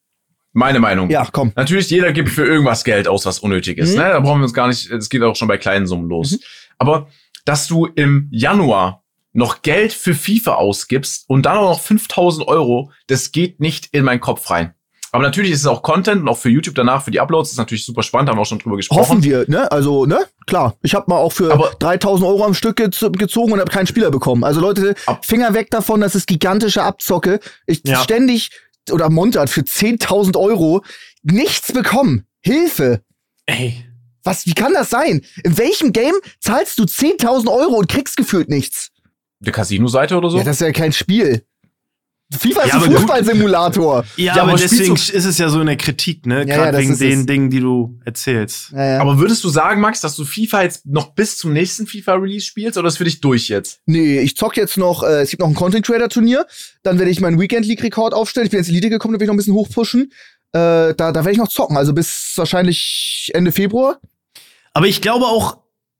meine Meinung. Ja, komm. Natürlich, jeder gibt für irgendwas Geld aus, was unnötig ist. Mhm. Ne? Da brauchen wir uns gar nicht, es geht auch schon bei kleinen Summen los. Mhm. Aber dass du im Januar noch Geld für FIFA ausgibst und dann auch noch 5000 Euro, das geht nicht in meinen Kopf rein. Aber natürlich ist es auch Content und auch für YouTube danach, für die Uploads, ist natürlich super spannend, haben wir auch schon drüber gesprochen. Hoffen wir, ne? Also, ne? Klar. Ich habe mal auch für Aber- 3000 Euro am Stück gez gezogen und habe keinen Spieler bekommen. Also Leute, Ab- Finger weg davon, das ist gigantische Abzocke. Ich Ja. ständig, oder Monte hat für 10.000 Euro nichts bekommen. Hilfe. Ey. Was, wie kann das sein? In welchem Game zahlst du 10.000 Euro und kriegst gefühlt nichts? Die Casino-Seite oder so? Ja, das ist ja kein Spiel. FIFA ist Ja, ein. Fußballsimulator. Ja, Ja, aber aber deswegen ist es ja so in der Kritik, ne? Ja, ja, Gerade das wegen den es. Dingen, die du erzählst. Ja, ja. Aber würdest du sagen, Max, dass du FIFA jetzt noch bis zum nächsten FIFA-Release spielst oder ist für dich durch jetzt? nee, ich zock jetzt noch, äh, es gibt noch ein Content Creator Turnier, dann werde ich meinen Weekend League Rekord aufstellen. Ich bin jetzt Elite gekommen, da will ich noch ein bisschen hochpushen. Äh, da da werde ich noch zocken, also bis wahrscheinlich Ende Februar. Aber ich glaube auch,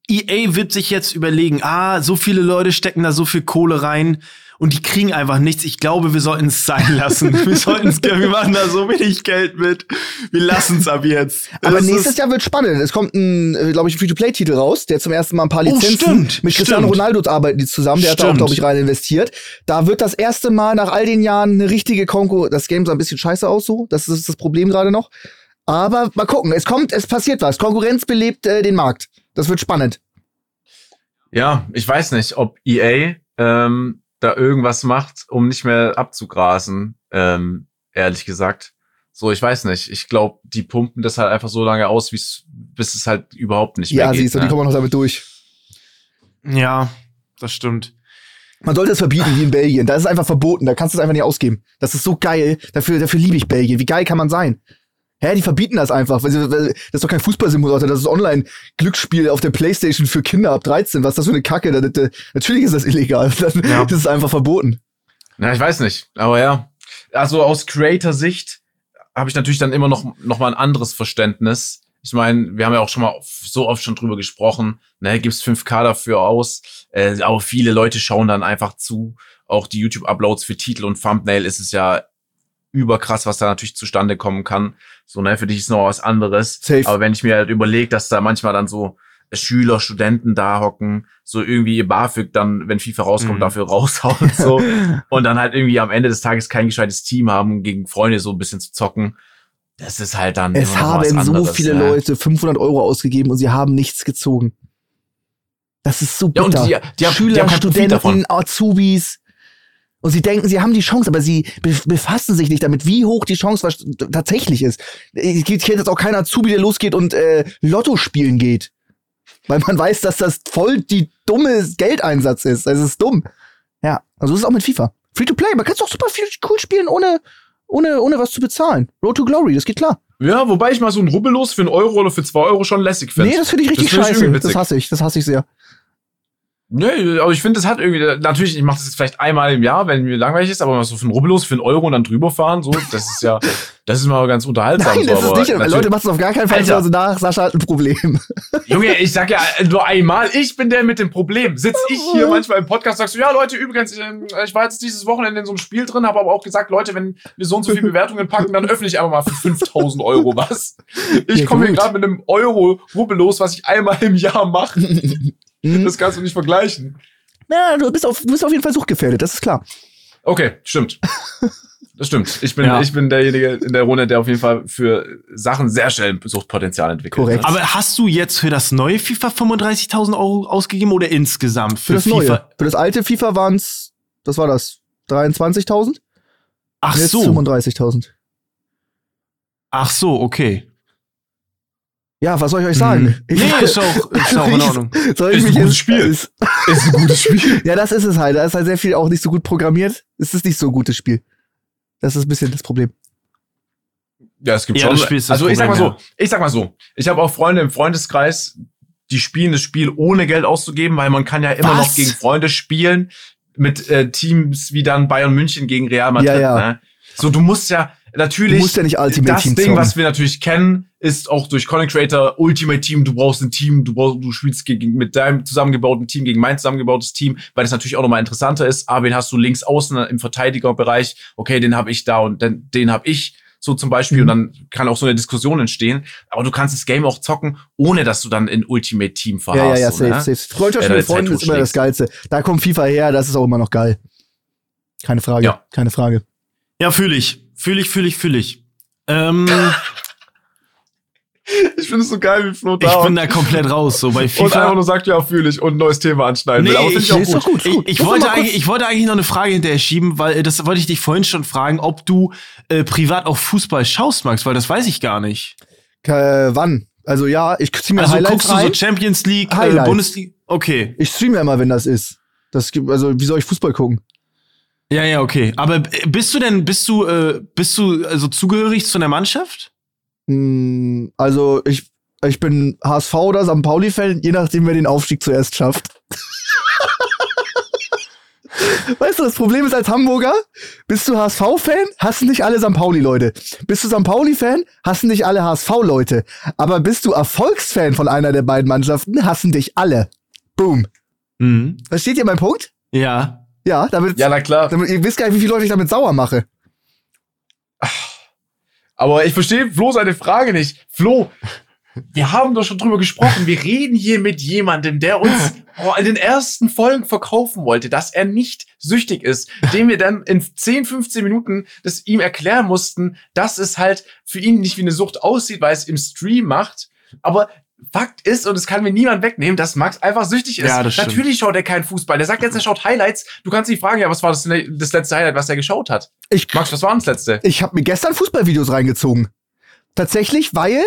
EA wird sich jetzt überlegen, ah, so viele Leute stecken da so viel Kohle rein und die kriegen einfach nichts. Ich glaube, wir sollten es sein lassen. wir sollten es, wir machen da so wenig Geld mit. Wir lassen es ab jetzt. Aber Das nächstes Jahr wird spannend. Es kommt ein, äh, glaube ich, ein Free-to-Play-Titel raus, der zum ersten Mal ein paar Oh, Lizenzen stimmt, mit Cristiano stimmt. Ronaldo arbeiten die zusammen. Der hat da auch, Stimmt. glaube ich, rein investiert. Da wird das erste Mal nach all den Jahren eine richtige Konko. Das Game sah ein bisschen scheiße aus, so. Das ist das Problem gerade noch. Aber mal gucken. Es kommt, es passiert was. Konkurrenz belebt äh, den Markt. Das wird spannend. Ja, ich weiß nicht, ob EA ähm, da irgendwas macht, um nicht mehr abzugrasen, ähm, ehrlich gesagt. So, ich weiß nicht. Ich glaube, die pumpen das halt einfach so lange aus, bis es halt überhaupt nicht mehr Ja, geht. siehst du, die ne? kommen auch noch damit durch. Ja, das stimmt. Man sollte es verbieten wie in Belgien. Da ist es einfach verboten. Da kannst du es einfach nicht ausgeben. Das ist so geil. Dafür, dafür liebe ich Belgien. Wie geil kann man sein? Hä, die verbieten das einfach. Weil sie, weil, das ist doch kein Fußballsimulator. Das ist Online-Glücksspiel auf der Playstation für Kinder ab 13. Was ist das für eine Kacke? Das, das, natürlich ist das illegal. Das, Ja. das ist einfach verboten. Ja, ich weiß nicht. Aber ja. Also aus Creator-Sicht habe ich natürlich dann immer noch, noch mal ein anderes Verständnis. Ich meine, wir haben ja auch schon mal so oft schon drüber gesprochen, ne, gibst 5K dafür aus, äh, aber viele Leute schauen dann einfach zu. Auch die YouTube-Uploads für Titel und Thumbnail ist es ja überkrass, was da natürlich zustande kommen kann. So, ne, für dich ist noch was anderes. Safe. Aber wenn ich mir halt überlege, dass da manchmal dann so Schüler, Studenten da hocken, so irgendwie ihr BAföG dann, wenn FIFA rauskommt, Mhm. dafür raushauen, so. und dann halt irgendwie am Ende des Tages kein gescheites Team haben, gegen Freunde so ein bisschen zu zocken. Das ist halt dann. Es haben so anderes, viele ne? Leute 500 Euro ausgegeben und sie haben nichts gezogen. Das ist so Ja, und bitter. die, die, haben, Schüler, die haben. Studenten, Azubis. Und sie denken, sie haben die Chance, aber sie be befassen sich nicht damit, wie hoch die Chance tatsächlich ist. Es gibt hier jetzt auch keinen Azubi, der losgeht und äh, Lotto spielen geht. Weil man weiß, dass das voll die dumme Geldeinsatz ist. Das ist dumm. Ja, also ist es auch mit FIFA. Free to play, man kann es auch super viel cool spielen, ohne, ohne, ohne was zu bezahlen. Road to Glory, das geht klar. Ja, wobei ich mal so ein Rubbellos für einen Euro oder für zwei Euro schon lässig finde. Nee, das finde ich richtig find scheiße. irgendwie das hasse ich, das hasse ich sehr. Nee, aber ich finde, das hat irgendwie, natürlich, ich mache das jetzt vielleicht einmal im Jahr, wenn mir langweilig ist, aber so für einen Rubbellos, für einen Euro und dann drüber fahren, so, das ist ja, das ist mal ganz unterhaltsam. Nein, so, das ist aber nicht, Leute, macht es auf gar keinen Fall Alter. zu Hause nach. Sascha hat ein Problem. Junge, ich sag ja nur einmal, ich bin der mit dem Problem. Sitz ich hier manchmal im Podcast, sagst du, ja Leute, übrigens, ähm, ich war jetzt dieses Wochenende in so einem Spiel drin, habe aber auch gesagt, Leute, wenn wir so und so viele Bewertungen packen, dann öffne ich einfach mal für 5000 Euro was. Ich Ja, komme hier gerade mit einem Euro rubbellos, was ich einmal im Jahr mache. Hm? Das kannst du nicht vergleichen. Ja, du bist, auf, du bist auf jeden Fall suchtgefährdet, das ist klar. Okay, stimmt. Das stimmt. Ich bin, Ja. ich bin derjenige in der Runde, der auf jeden Fall für Sachen sehr schnell Suchtpotenzial entwickelt. Korrekt. Aber hast du jetzt für das neue FIFA 35.000 Euro ausgegeben oder insgesamt Für das FIFA? neue. Für das alte FIFA waren es, was war das? 23.000? Ach Jetzt so. 35.000. Ach so, okay. Ja, was soll ich euch sagen? Hm. Ich- Nee, ist auch, ist auch in Ich- Ordnung. Soll ich Ist ein mich gutes jetzt- Spiel. Ist, Ist ein gutes Spiel. ja, das ist es halt. Da ist halt sehr viel auch nicht so gut programmiert. Es ist nicht so ein gutes Spiel. Das ist ein bisschen das Problem. Ja, es gibt Ja, schon. das Spiel ist das also ich sag mal Problem, so, ich sag mal so, ich habe auch Freunde im Freundeskreis, die spielen das Spiel ohne Geld auszugeben, weil man kann ja immer Was? noch gegen Freunde spielen mit äh, Teams wie dann Bayern München gegen Real Madrid. Ja, ja. Ne? So, du musst ja natürlich. Du musst ja nicht Ultimate das Team Ding, zocken. was wir natürlich kennen, ist auch durch Content Creator Ultimate Team. Du brauchst ein Team, du brauchst, du spielst gegen, mit deinem zusammengebauten Team gegen mein zusammengebautes Team, weil das natürlich auch nochmal interessanter ist. Ah, wen hast du links außen im Verteidigerbereich? Okay, den habe ich da und den, den habe ich so zum Beispiel Mhm. und dann kann auch so eine Diskussion entstehen. Aber du kannst das Game auch zocken, ohne dass du dann in Ultimate Team Ja, verharrst. ja, ja, so, safe, ne? safe. Freundschaft Ja, mit Freunden ist immer das. Geilste. Da kommt FIFA her, das ist auch immer noch geil. Keine Frage. Ja. Keine Frage. Ja, fühle ich. Fühle ich, fühle ich, fühle ich. Ähm, Ich finde es so geil, wie Flo ich bin da komplett raus. So bei und einfach FIFA. nur sagt, ja, fühle ich und ein neues Thema anschneiden will. Nee, Aber finde ich ich- auch gut. doch gut, Ich, ich, wollte eigentlich, ich wollte eigentlich noch eine Frage hinterher schieben, weil das wollte ich dich vorhin schon fragen, ob du äh, privat auch Fußball schaust, Max, weil das weiß ich gar nicht. Äh, wann? Also ja, ich zieh mir Also Highlights guckst du so Champions League, äh. Bundesliga? Okay. ich streame ja immer, wenn das ist. Das gibt, also wie soll ich Fußball gucken? Ja, ja, okay. Aber bist du denn, bist du, äh, bist du also zugehörig zu einer Mannschaft? Hm, also ich, ich bin HSV oder St. Pauli-Fan, je nachdem, wer den Aufstieg zuerst schafft. Weißt du, das Problem ist als Hamburger, bist du HSV-Fan, hassen nicht alle St. Pauli-Leute. Bist du St. Pauli-Fan, hassen nicht alle HSV-Leute. Aber bist du Erfolgsfan von einer der beiden Mannschaften, hassen dich alle. Boom. Mhm. Versteht ihr meinen Punkt? Ja. Ja, damit, Ja, na klar. damit ihr wisst gar nicht, wie viele Leute ich damit sauer mache. Aber ich verstehe Flo seine Frage nicht. Flo, wir haben doch schon drüber gesprochen. Wir reden hier mit jemandem, der uns in den ersten Folgen verkaufen wollte, dass er nicht süchtig ist, dem wir dann in 10, 15 Minuten das ihm erklären mussten, dass es halt für ihn nicht wie eine Sucht aussieht, weil es im Stream macht. Aber Fakt ist, und es kann mir niemand wegnehmen, dass Max einfach süchtig ist. Ja, das stimmt. Natürlich schaut er keinen Fußball. Der sagt jetzt, er schaut Highlights. Du kannst ihn fragen, ja, was war das, das letzte Highlight, was er geschaut hat? Ich, Max, was war das letzte? ich habe mir gestern Fußballvideos reingezogen. Tatsächlich, weil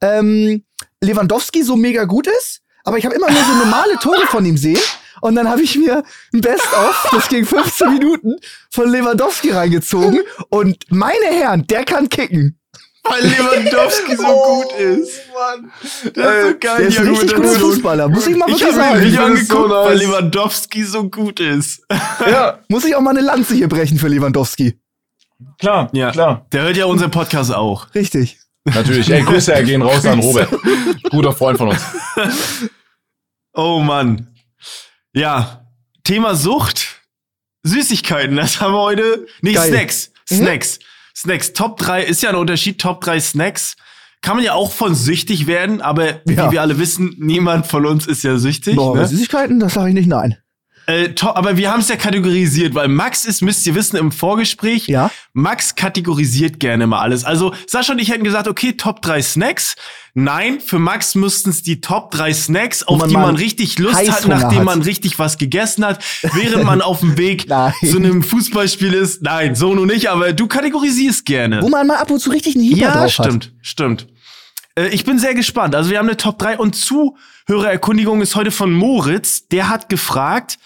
ähm, Lewandowski so mega gut ist, aber ich habe immer nur so normale Tore von ihm sehen. Und dann habe ich mir ein Best-of, das ging 15 Minuten, von Lewandowski reingezogen. Und meine Herren, der kann kicken. Weil Lewandowski so gut ist. Mann. Das ist so geil. Der ist ein richtig guter. Fußballer, muss ich mal Ich wirklich habe ein sagen. Ich find es so angeguckt, weil. Lewandowski so gut ist. Ja, Muss ich auch mal eine Lanze hier brechen für Lewandowski. klar, Ja. klar. Der hört ja unseren Podcast auch. Richtig. Natürlich. Ey, Grüße gehen raus an Robert. Guter Freund von uns. Oh Mann. Ja, Thema Sucht. Süßigkeiten, das haben wir heute. Nee, Geil. Snacks. Mhm. Snacks. Top 3 ist ja ein Unterschied. Top 3 Snacks. Kann man ja auch von süchtig werden, aber Ja. wie wir alle wissen, niemand von uns ist ja süchtig. Boah, ne? Süßigkeiten, das sage ich nicht nein. Äh, aber wir haben es ja kategorisiert, weil Max ist, müsst ihr wissen, im Vorgespräch, Ja. Max kategorisiert gerne mal alles. Also Sascha und ich hätten gesagt, okay, Top 3 Snacks. Nein, für Max müssten es die Top 3 Snacks, auf man die man richtig Lust hat, Heißhunger nachdem hat. man richtig was gegessen hat, während man auf dem Weg zu einem Fußballspiel ist. Nein, so nur nicht, aber du kategorisierst gerne. Wo man mal ab und zu richtig einen Hieber Ja, drauf hat. stimmt, stimmt. Äh, ich bin sehr gespannt. Also wir haben eine Top 3 und Zuhörererkundigung ist heute von Moritz. Der hat gefragt,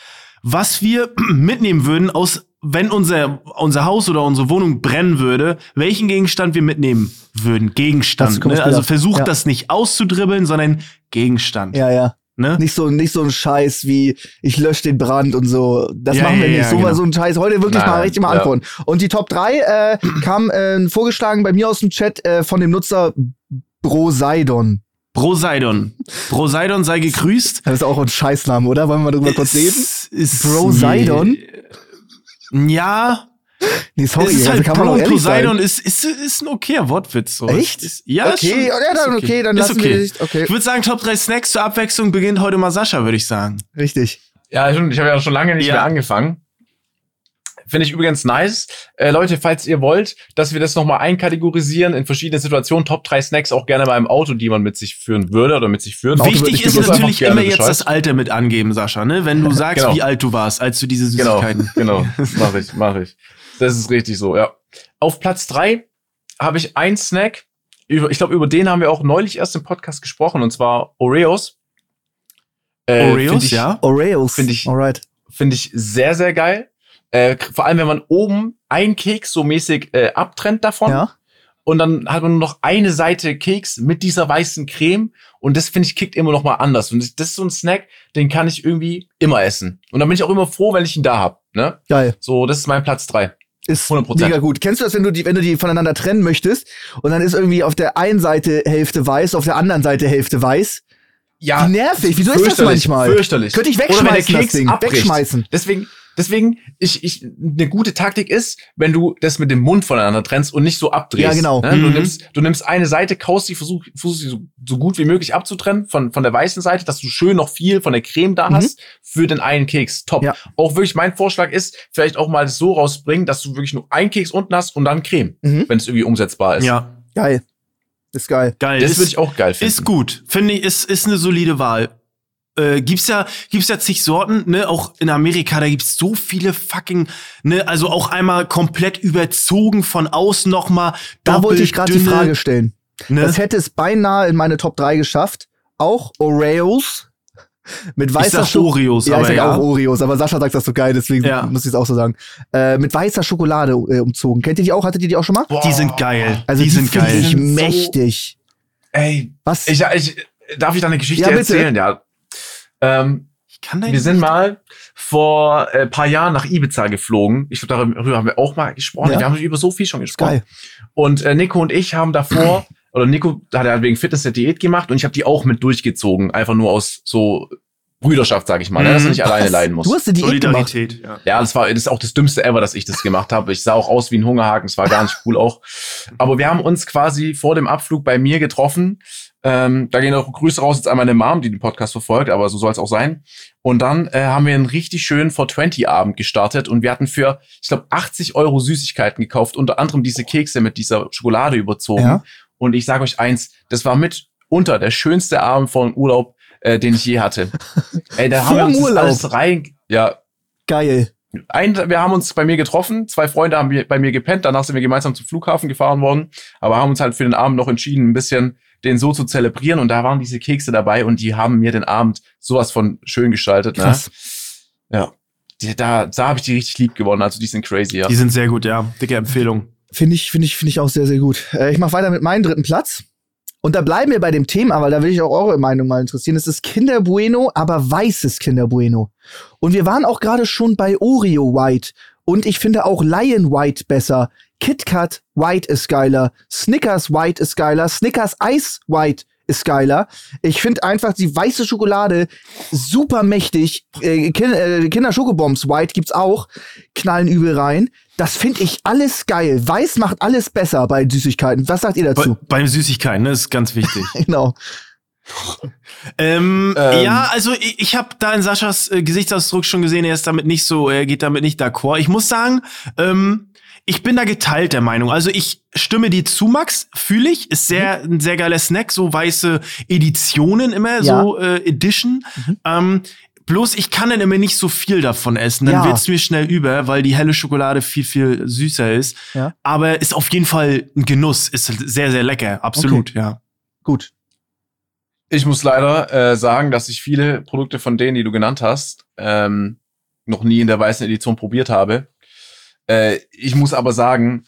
was wir mitnehmen würden aus wenn unser, unser Haus oder unsere Wohnung brennen würde, welchen Gegenstand wir mitnehmen würden. Gegenstand. Ne? Also versucht Ja. das nicht auszudribbeln, sondern Gegenstand. Ja, ja. Ne? Nicht so, nicht so ein Scheiß wie, ich lösche den Brand und so. Das Ja, machen wir ja, nicht. ja, so, genau. so ein Scheiß. Heute wirklich Nein, mal richtig mal ja. antworten. Und die Top 3 äh, kam äh, vorgeschlagen bei mir aus dem Chat äh, von dem Nutzer Broseidon. Broseidon. Broseidon sei gegrüßt. Das ist auch ein Scheißname, oder? Wollen wir mal drüber kurz reden? Broseidon? Ja, Nee, sorry, ist also halt kann man auch Poseidon sein. ist, ist, ist ein okayer Wortwitz. So. Echt? Ist, ja, ist Okay, schon- ja, dann ist okay, dann Ist lassen okay. wir dich- okay. Ich würde sagen, Top 3 Snacks zur Abwechslung beginnt heute mal Sascha, würde ich sagen. Richtig. Ja, schon, ich habe ja schon lange nicht Ja. mehr angefangen. Finde ich übrigens nice. Äh, Leute, falls ihr wollt, dass wir das nochmal einkategorisieren in verschiedene Situationen, Top 3 Snacks auch gerne mal im Auto, die man mit sich führen würde oder mit sich führen. Wichtig ich ist natürlich immer jetzt Bescheid. das Alter mit angeben, Sascha, ne? Wenn du sagst, Genau. wie alt du warst, als du diese Genau, Süßigkeiten. genau. Mach ich, mach ich. Das ist richtig so, ja. Auf Platz drei habe ich einen Snack. Ich glaube, über den haben wir auch neulich erst im Podcast gesprochen, und zwar Oreos. Äh, find Oreos, ich, ja? Oreos. Finde ich- Alright. Finde ich sehr, sehr geil. Äh, vor allem, wenn man oben einen Keks so mäßig äh, abtrennt davon. Ja. Und dann hat man nur noch eine Seite Keks mit dieser weißen Creme. Und das finde ich kickt immer noch mal anders. Und das, ist so ein Snack, den kann ich irgendwie immer essen. Und dann bin ich auch immer froh, wenn ich ihn da hab. Ne? Geil. So, das ist mein Platz drei. Ist 100%. mega gut. Kennst du das, wenn du die, wenn du die voneinander trennen möchtest und dann ist irgendwie auf der einen Seite Hälfte weiß, auf der anderen Seite Hälfte weiß? Ja, Wie nervig. Wieso ist das manchmal? Fürchterlich. Könnte ich Oder wenn der wegschmeißen, das Keks Ding. abbricht. Wegschmeißen. Deswegen, deswegen, ich, ich, eine gute Taktik ist, wenn du das mit dem Mund voneinander trennst und nicht so abdrehst. Ja, genau. Ne? Du Mhm. nimmst, du nimmst eine Seite, kaust die, versuch, versuchst sie so, so gut wie möglich abzutrennen von, von der weißen Seite, dass du schön noch viel von der Creme da Mhm. hast für den einen Keks. Top. Ja. Auch wirklich mein Vorschlag ist, vielleicht auch mal das so rausbringen, dass du wirklich nur einen Keks unten hast und dann Creme, Mhm. wenn es irgendwie umsetzbar ist. Ja, Geil. Ist geil. geil. Das Ist- würde ich auch geil finden. Ist gut. Finde ich, ist, ist eine solide Wahl. Äh, gibt's ja, gibt's ja zig Sorten, ne, auch in Amerika, da gibt's so viele fucking, ne, also auch einmal komplett überzogen von außen nochmal. Da wollte ich gerade die Frage stellen. ne? Das hätte es beinahe in meine Top 3 geschafft. Auch Oreos mit ich weißer sag Schokolade. Oreos, Ja, ich aber sag ja. auch Oreos, aber Sascha sagt das so geil, deswegen Ja. muss ich es auch so sagen. Äh, mit weißer Schokolade äh, umzogen. Kennt ihr die auch? Hattet ihr die auch schon mal? Boah. Die sind geil. Also die, sind find geil. Ich Die sind so- mächtig. Ey, Was? ich, ich, darf ich da eine Geschichte Ja, erzählen? Ja. Ähm, Ich kann da Wir sind mal vor äh, paar Jahren nach Ibiza geflogen. Ich glaube, darüber haben wir auch mal gesprochen. Ja. Wir haben über so viel schon gesprochen. geil. Und äh, Nico und ich haben davor, oder Nico hat ja wegen Fitness eine Diät gemacht und ich habe die auch mit durchgezogen. Einfach nur aus so Brüderschaft, sag ich mal, ne, dass Mhm. er nicht alleine Was? leiden muss. Du hast die Diät gemacht. Solidarität, ja. Ja, das war das ist auch das Dümmste ever, dass ich das gemacht habe. Ich sah auch aus wie ein Hungerhaken, es war gar nicht cool auch. Aber wir haben uns quasi vor dem Abflug bei mir getroffen. Ähm, da gehen auch Grüße raus jetzt an meine Mom, die den Podcast verfolgt, aber so soll es auch sein. Und dann äh, haben wir einen richtig schönen 420-Abend gestartet und wir hatten für, ich glaube, 80 Euro Süßigkeiten gekauft, unter anderem diese Kekse mit dieser Schokolade überzogen. Ja. Und ich sage euch eins, das war mitunter der schönste Abend dem Urlaub, äh, den ich je hatte. Ey, da haben wir uns Urlaub? alles rein, ja, Geil. ein, wir haben uns bei mir getroffen, zwei Freunde haben wir- bei mir gepennt, danach sind wir gemeinsam zum Flughafen gefahren worden, aber haben uns halt für den Abend noch entschieden, ein bisschen den so zu zelebrieren und da waren diese Kekse dabei und die haben mir den Abend sowas von schön gestaltet. Ne? Krass. Ja, die, da, da habe ich die richtig lieb gewonnen, also die sind crazy, ja. Die sind sehr gut, ja. Dicke Empfehlung. Finde ich, finde ich, finde ich auch sehr, sehr gut. Äh, ich mache weiter mit meinem dritten Platz. Und da bleiben wir bei dem Thema, weil da will ich auch eure Meinung mal interessieren. Es ist Kinder Bueno, aber weißes Kinder Bueno. Und wir waren auch gerade schon bei Oreo White. Und ich finde auch Lion White besser. KitKat White ist geiler. Snickers White ist geiler. Snickers Ice White ist geiler. Ich finde einfach die weiße Schokolade super mächtig. Äh, äh, Kinder Schokobombs White gibt's auch. Knallen übel rein. Das finde ich alles geil. Weiß macht alles besser bei Süßigkeiten. Was sagt ihr Bei, dazu? beim Süßigkeiten, ne, ist ganz wichtig. Genau. ähm, Ähm. Ja, also ich, ich habe da in Saschas äh, Gesichtsausdruck schon gesehen, er ist damit nicht so, er geht damit nicht d'accord. Ich muss sagen, ähm, ich bin da geteilt der Meinung. Also ich stimme dir zu, Max, fühle ich. Ist sehr, ein sehr geiler Snack, so weiße Editionen immer, Ja. so äh, Edition. Ähm, bloß ich kann dann immer nicht so viel davon essen. Dann Ja. wird's mir schnell über, weil die helle Schokolade viel, viel süßer ist. Ja. Aber ist auf jeden Fall ein Genuss, ist sehr, sehr lecker. Absolut, ja. Gut. Ich muss leider äh, sagen, dass ich viele Produkte von denen, die du genannt hast, ähm, noch nie in der weißen Edition probiert habe. Äh, ich muss aber sagen,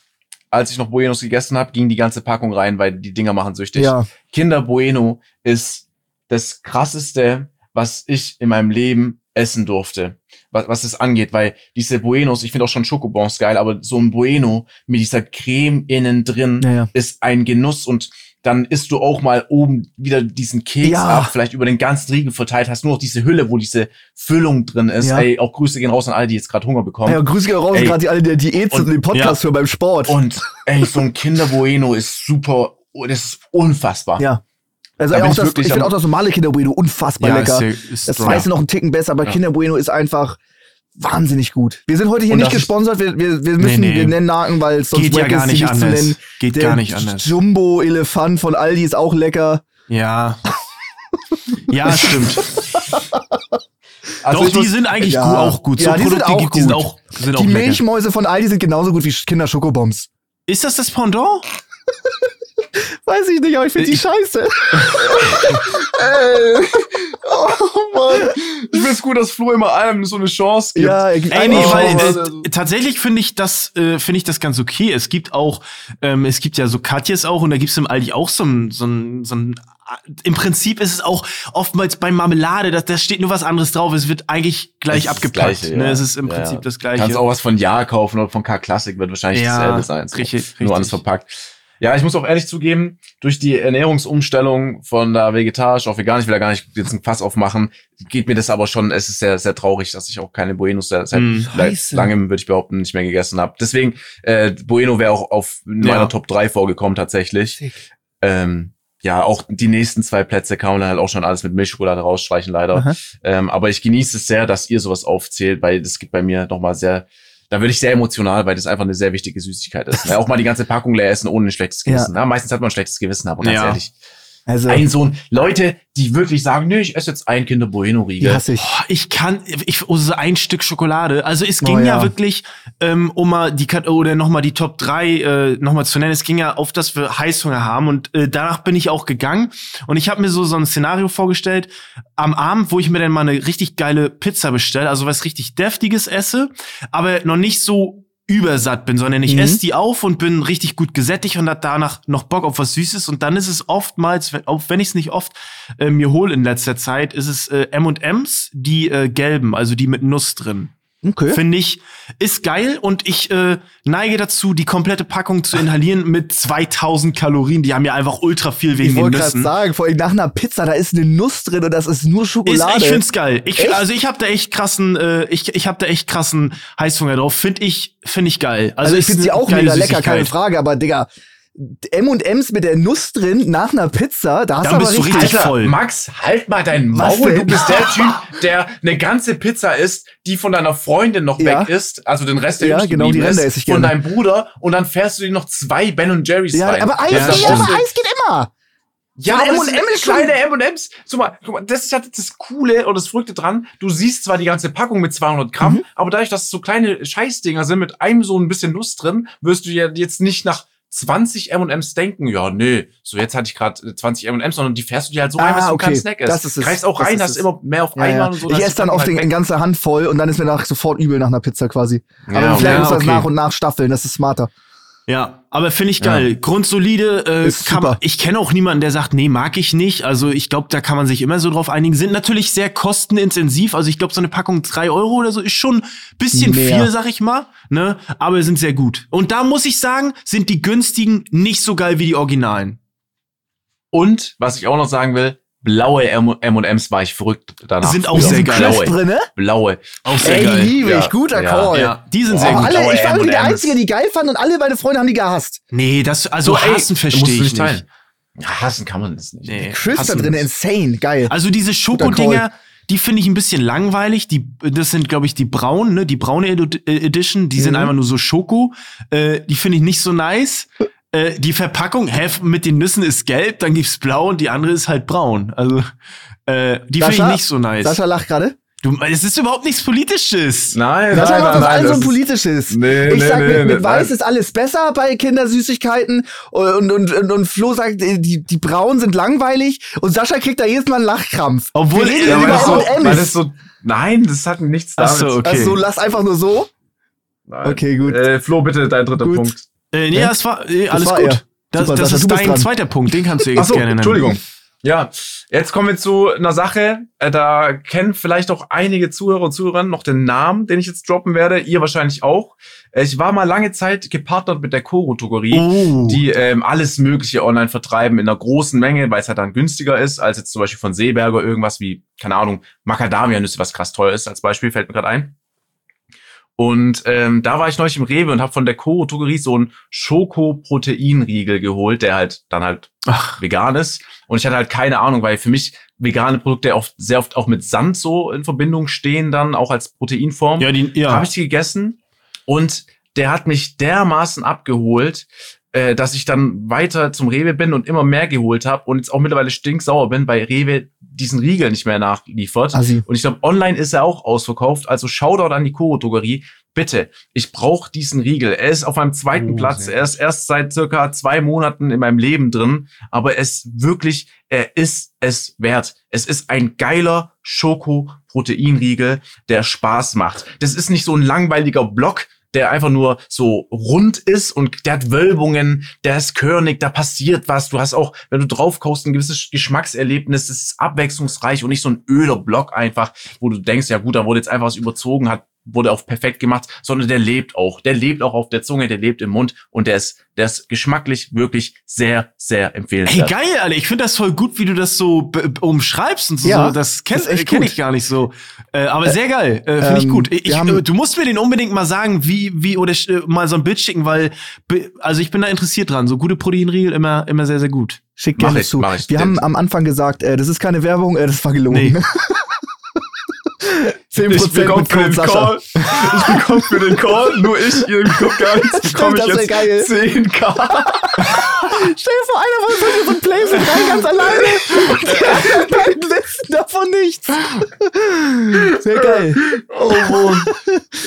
als ich noch Buenos gegessen habe, ging die ganze Packung rein, weil die Dinger machen süchtig. Ja. Kinder Bueno ist das krasseste, was ich in meinem Leben essen durfte, was, was es angeht, weil diese Buenos, ich finde auch schon Schokobons geil, aber so ein Bueno mit dieser Creme innen drin Ja, ja. ist ein Genuss und dann isst du auch mal oben wieder diesen Keks Ja. ab, vielleicht über den ganzen Riegel verteilt, hast nur noch diese Hülle, wo diese Füllung drin ist. Ja. Ey, auch Grüße gehen raus an alle, die jetzt gerade Hunger bekommen. Ja, Grüße gehen raus, Ey. gerade die alle, die Diät sind Und- den Podcast ja. hören beim Sport. Und ey, so ein Kinder Bueno ist super, das ist unfassbar. ja. Also Da auch ich das, wirklich ich finde auch das normale Kinder Bueno unfassbar Ja, lecker. ist, ist das strong. weiße noch einen Ticken besser, aber Ja. Kinder Bueno ist einfach wahnsinnig gut. Wir sind heute hier Und nicht gesponsert, wir, wir, wir müssen, Nee, nee. wir nennen Naken, weil sonst Geht ja gar nicht zu anders. nennen. Geht Der gar nicht anders. Jumbo-Elefant von Aldi ist auch lecker. Ja. Ja, stimmt. Also Doch, die muss- sind eigentlich Ja. auch gut. So Ja, die sind Produkte auch gibt, die sind gut. auch, sind auch Die lecker. Milchmäuse von Aldi sind genauso gut wie Kinder Schokobombs. Ist das das Pendant? Weiß ich nicht, aber ich finde die Ich- scheiße. Ey. Oh Mann. Ich find's gut, dass Flo immer allem so eine Chance gibt. Ja, Ey, nee, weil schon. also- äh, tatsächlich finde ich das äh, finde ich das ganz okay. Es gibt auch ähm, es gibt ja so Katjes auch und da gibt's im Aldi auch so ein so ein, so ein im Prinzip ist es auch oftmals bei Marmelade, da, da steht nur was anderes drauf. Es wird eigentlich gleich Es abgepackt. Gleiche, ne? ja. Es ist im Prinzip ja. das Du Gleiche. kannst auch was von Ja kaufen oder von K Classic wird wahrscheinlich Ja, dasselbe sein. So. richtig, richtig. Nur anders verpackt. Ja, ich muss auch ehrlich zugeben, durch die Ernährungsumstellung von da vegetarisch auf vegan, ich will da gar nicht jetzt ein Fass aufmachen, geht mir das aber schon, es ist sehr, sehr traurig, dass ich auch keine Buenos seit, seit. Scheiße. langem, würde ich behaupten, nicht mehr gegessen habe. Deswegen, äh, Bueno wäre auch auf meiner Ja. Top 3 vorgekommen tatsächlich. Ähm, ja, auch die nächsten zwei Plätze kann man dann halt auch schon alles mit Milchschokolade rausstreichen, leider. Ähm, aber ich genieße es sehr, dass ihr sowas aufzählt, weil das gibt bei mir nochmal sehr, da würde ich sehr emotional, weil das einfach eine sehr wichtige Süßigkeit ist. Ja, auch mal die ganze Packung leer essen ohne ein schlechtes Gewissen. Ja. meistens hat man ein schlechtes Gewissen, aber ganz Ja. ehrlich. Also, Ein Sohn, Leute, die wirklich sagen, nö, ich esse jetzt ein Kinder Bueno die Riegel. hasse ich. Boah, ich kann, ich, oh, so ein Stück Schokolade. Also es Oh, ging ja. ja. wirklich, ähm, um mal die oder noch mal die Top 3 äh, noch mal zu nennen. Es ging ja auf, dass wir Heißhunger haben und äh, danach bin ich auch gegangen und ich habe mir so so ein Szenario vorgestellt am Abend, wo ich mir dann mal eine richtig geile Pizza bestelle, also was richtig deftiges esse, aber noch nicht so übersatt bin, sondern ich Mhm. esse die auf und bin richtig gut gesättigt und hat danach noch Bock auf was Süßes und dann ist es oftmals, wenn- auch wenn ich es nicht oft äh, mir hole in letzter Zeit, ist es äh, M&M's, die äh, gelben, also die mit Nuss drin. Okay. Finde ich, ist geil und ich äh, neige dazu, die komplette Packung zu inhalieren mit 2000 Kalorien. Die haben ja einfach ultra viel wegen Ich den wollte gerade Nüssen. sagen, vor allem nach einer Pizza, da ist eine Nuss drin und das ist nur Ist, Schokolade. ich find's geil. Ich, Echt? also ich habe da echt krassen, äh, ich, ich habe da echt krassen Heißhunger drauf. Find ich, finde ich geil. also ich ist finde sie auch mega lecker, keine. Frage, aber Digga, M&M's mit der Nuss drin nach einer Pizza, da hast Da du aber bist du richtig, richtig voll. Max, halt mal dein Was Maul. Du bist der Typ, der eine ganze Pizza isst, die von deiner Freundin noch Ja. weg ist, also den Rest, der Ja, genau, die Ränder ist, esse ich von gerne. deinem Bruder und dann fährst du dir noch zwei Ben Jerry's Ja, rein. aber Eis Ja, geht immer, Eis geht immer. Ja, aber M&M M&M ist schon- kleine M&M's. Guck mal, guck mal, das ist ja das Coole und das Verrückte dran. Du siehst zwar die ganze Packung mit 200 Gramm, Mhm. aber dadurch, dass es so kleine Scheißdinger sind mit einem so ein bisschen Nuss drin, wirst du ja jetzt nicht nach 20 M&M's denken, ja, nee, so jetzt hatte ich gerade 20 M&M's, sondern die fährst du dir halt so rein, Ah, weil es so ein okay. kleiner Snack ist. Das ist es. Greifst auch Das rein, hast es. immer mehr auf Ja, einmal ja. und so. Ich dass esse dann oft halt eine ganze Hand voll und dann ist mir danach sofort übel nach einer Pizza quasi. Ja, aber okay. vielleicht muss das okay. nach und nach staffeln, das ist smarter. Ja, aber finde ich geil. Grundsolide. Äh, Ist kann, ich kenne auch niemanden, der sagt, nee, mag ich nicht. Also ich glaube, da kann man sich immer so drauf einigen. Sind natürlich sehr kostenintensiv. Also ich glaube, so eine Packung drei Euro oder so ist schon bisschen Mehr. viel, sag ich mal. Ne? Aber sind sehr gut. Und da muss ich sagen, sind die günstigen nicht so geil wie die Originalen. Und, was ich auch noch sagen will, blaue M&M's war ich verrückt danach. Sind auch sehr geil. Blaue. drin, ne? Blaue. Auch sehr Ey, geil. liebe Ja, ich, guter ja, Call. Ja, die sind Oh, sehr gut. alle, ich war irgendwie der. Einzige, die geil fand und alle meine Freunde haben die gehasst. Nee, das, also ey, hassen verstehe ich nicht teilen. Hassen kann man das nicht. Nee, Crisp da drin, insane, geil. Also diese Schokodinger, die finde ich ein bisschen langweilig. Die, das sind, glaube ich, die braunen, ne? Die braune Edition, die sind Mhm. einfach nur so Schoko. Äh, die finde ich nicht so nice. Äh, die Verpackung, hä, mit den Nüssen ist gelb, dann gibt's blau und die andere ist halt braun. Also, äh, die finde ich nicht so nice. Sascha lacht gerade. Du, es ist überhaupt nichts Politisches. Nein, Das nein, ist nein, das nein. alles so das ein ist- politisches. Nee, ich nee, sag, nee, mit, mit nee, Weiß nein. ist alles besser bei Kindersüßigkeiten und, und, und, und Flo sagt, äh, die, die Braunen sind langweilig und Sascha kriegt da jedes Mal einen Lachkrampf. Obwohl- Wir reden Ja, weil über das, so, weil das so, nein, das hat nichts Ach damit so, zu okay. Also so, lass einfach nur so. Nein. Okay, gut. Äh, Flo, bitte dein dritter Gut. Punkt. Äh, nee, Ja? das war äh, alles war gut. er. Das, Super, das Sascha, ist dein dran. zweiter Punkt. Den kannst du jetzt Ach so, gerne nennen. Entschuldigung. Ja, jetzt kommen wir zu einer Sache, äh, da kennen vielleicht auch einige Zuhörer und Zuhörerinnen noch den Namen, den ich jetzt droppen werde, ihr wahrscheinlich auch. Äh, Ich war mal lange Zeit gepartnert mit der Koro-Drogerie, Oh. die ähm, alles mögliche online vertreiben in einer großen Menge, weil es halt dann günstiger ist, als jetzt zum Beispiel von Seeberger irgendwas wie, keine Ahnung, Macadamia-Nüsse, was krass teuer ist als Beispiel, fällt mir gerade ein. Und ähm, da war ich neulich im Rewe und habe von der Koro Drogerie so einen Schoko-Proteinriegel geholt, der halt dann halt Ach, vegan ist. Und ich hatte halt keine Ahnung, weil für mich vegane Produkte oft, sehr oft auch mit Sand so in Verbindung stehen, dann auch als Proteinform. ja, die, ja. Habe ich die gegessen und der hat mich dermaßen abgeholt, äh, dass ich dann weiter zum Rewe bin und immer mehr geholt habe und jetzt auch mittlerweile stinksauer bin, bei Rewe diesen Riegel nicht mehr nachliefert. Assi. Und ich glaube, online ist er auch ausverkauft. Also Shoutout an die Koro Drogerie. Bitte, ich brauche diesen Riegel. Er ist auf meinem zweiten Oh, Platz. Er ist erst seit circa zwei Monaten in meinem Leben drin. Aber es wirklich, er ist es wert. Es ist ein geiler Schoko-Proteinriegel, der Spaß macht. Das ist nicht so ein langweiliger Block, der einfach nur so rund ist und der hat Wölbungen, der ist körnig, da passiert was. Du hast auch, wenn du drauf kaust, ein gewisses Geschmackserlebnis. Das ist abwechslungsreich und nicht so ein öder Block einfach, wo du denkst, ja gut, da wurde jetzt einfach was überzogen, hat wurde auf perfekt gemacht, sondern der lebt auch. Der lebt auch auf der Zunge, der lebt im Mund und der ist, der ist geschmacklich wirklich sehr, sehr Ey, empfehlenswert. geil, Alter. Ich finde das voll gut, wie du das so umschreibst und so. Ja, das kenn, ist echt kenn ich gar nicht so. Äh, aber sehr geil. Äh, finde ich ähm, gut. Ich, haben- äh, du musst mir den unbedingt mal sagen, wie, wie, oder äh, mal so ein Bild schicken, weil, also ich bin da interessiert dran. So gute Proteinriegel immer, immer sehr, sehr gut. Schick Mach gerne ich, zu. mach ich. Wir haben am Anfang gesagt, äh, das ist keine Werbung, äh, das war gelogen. Nee. 10% Ich bekomme mit für Code den Sascha. Call, ich bekomme für den Call, nur ich, ihr bekommt gar nichts, bekomme ich jetzt geil. 10k. Stell dir vor, einer von uns hat so ein Playset rein, ganz alleine. Beiden wissen davon nichts. Sehr geil. Oh, Mann.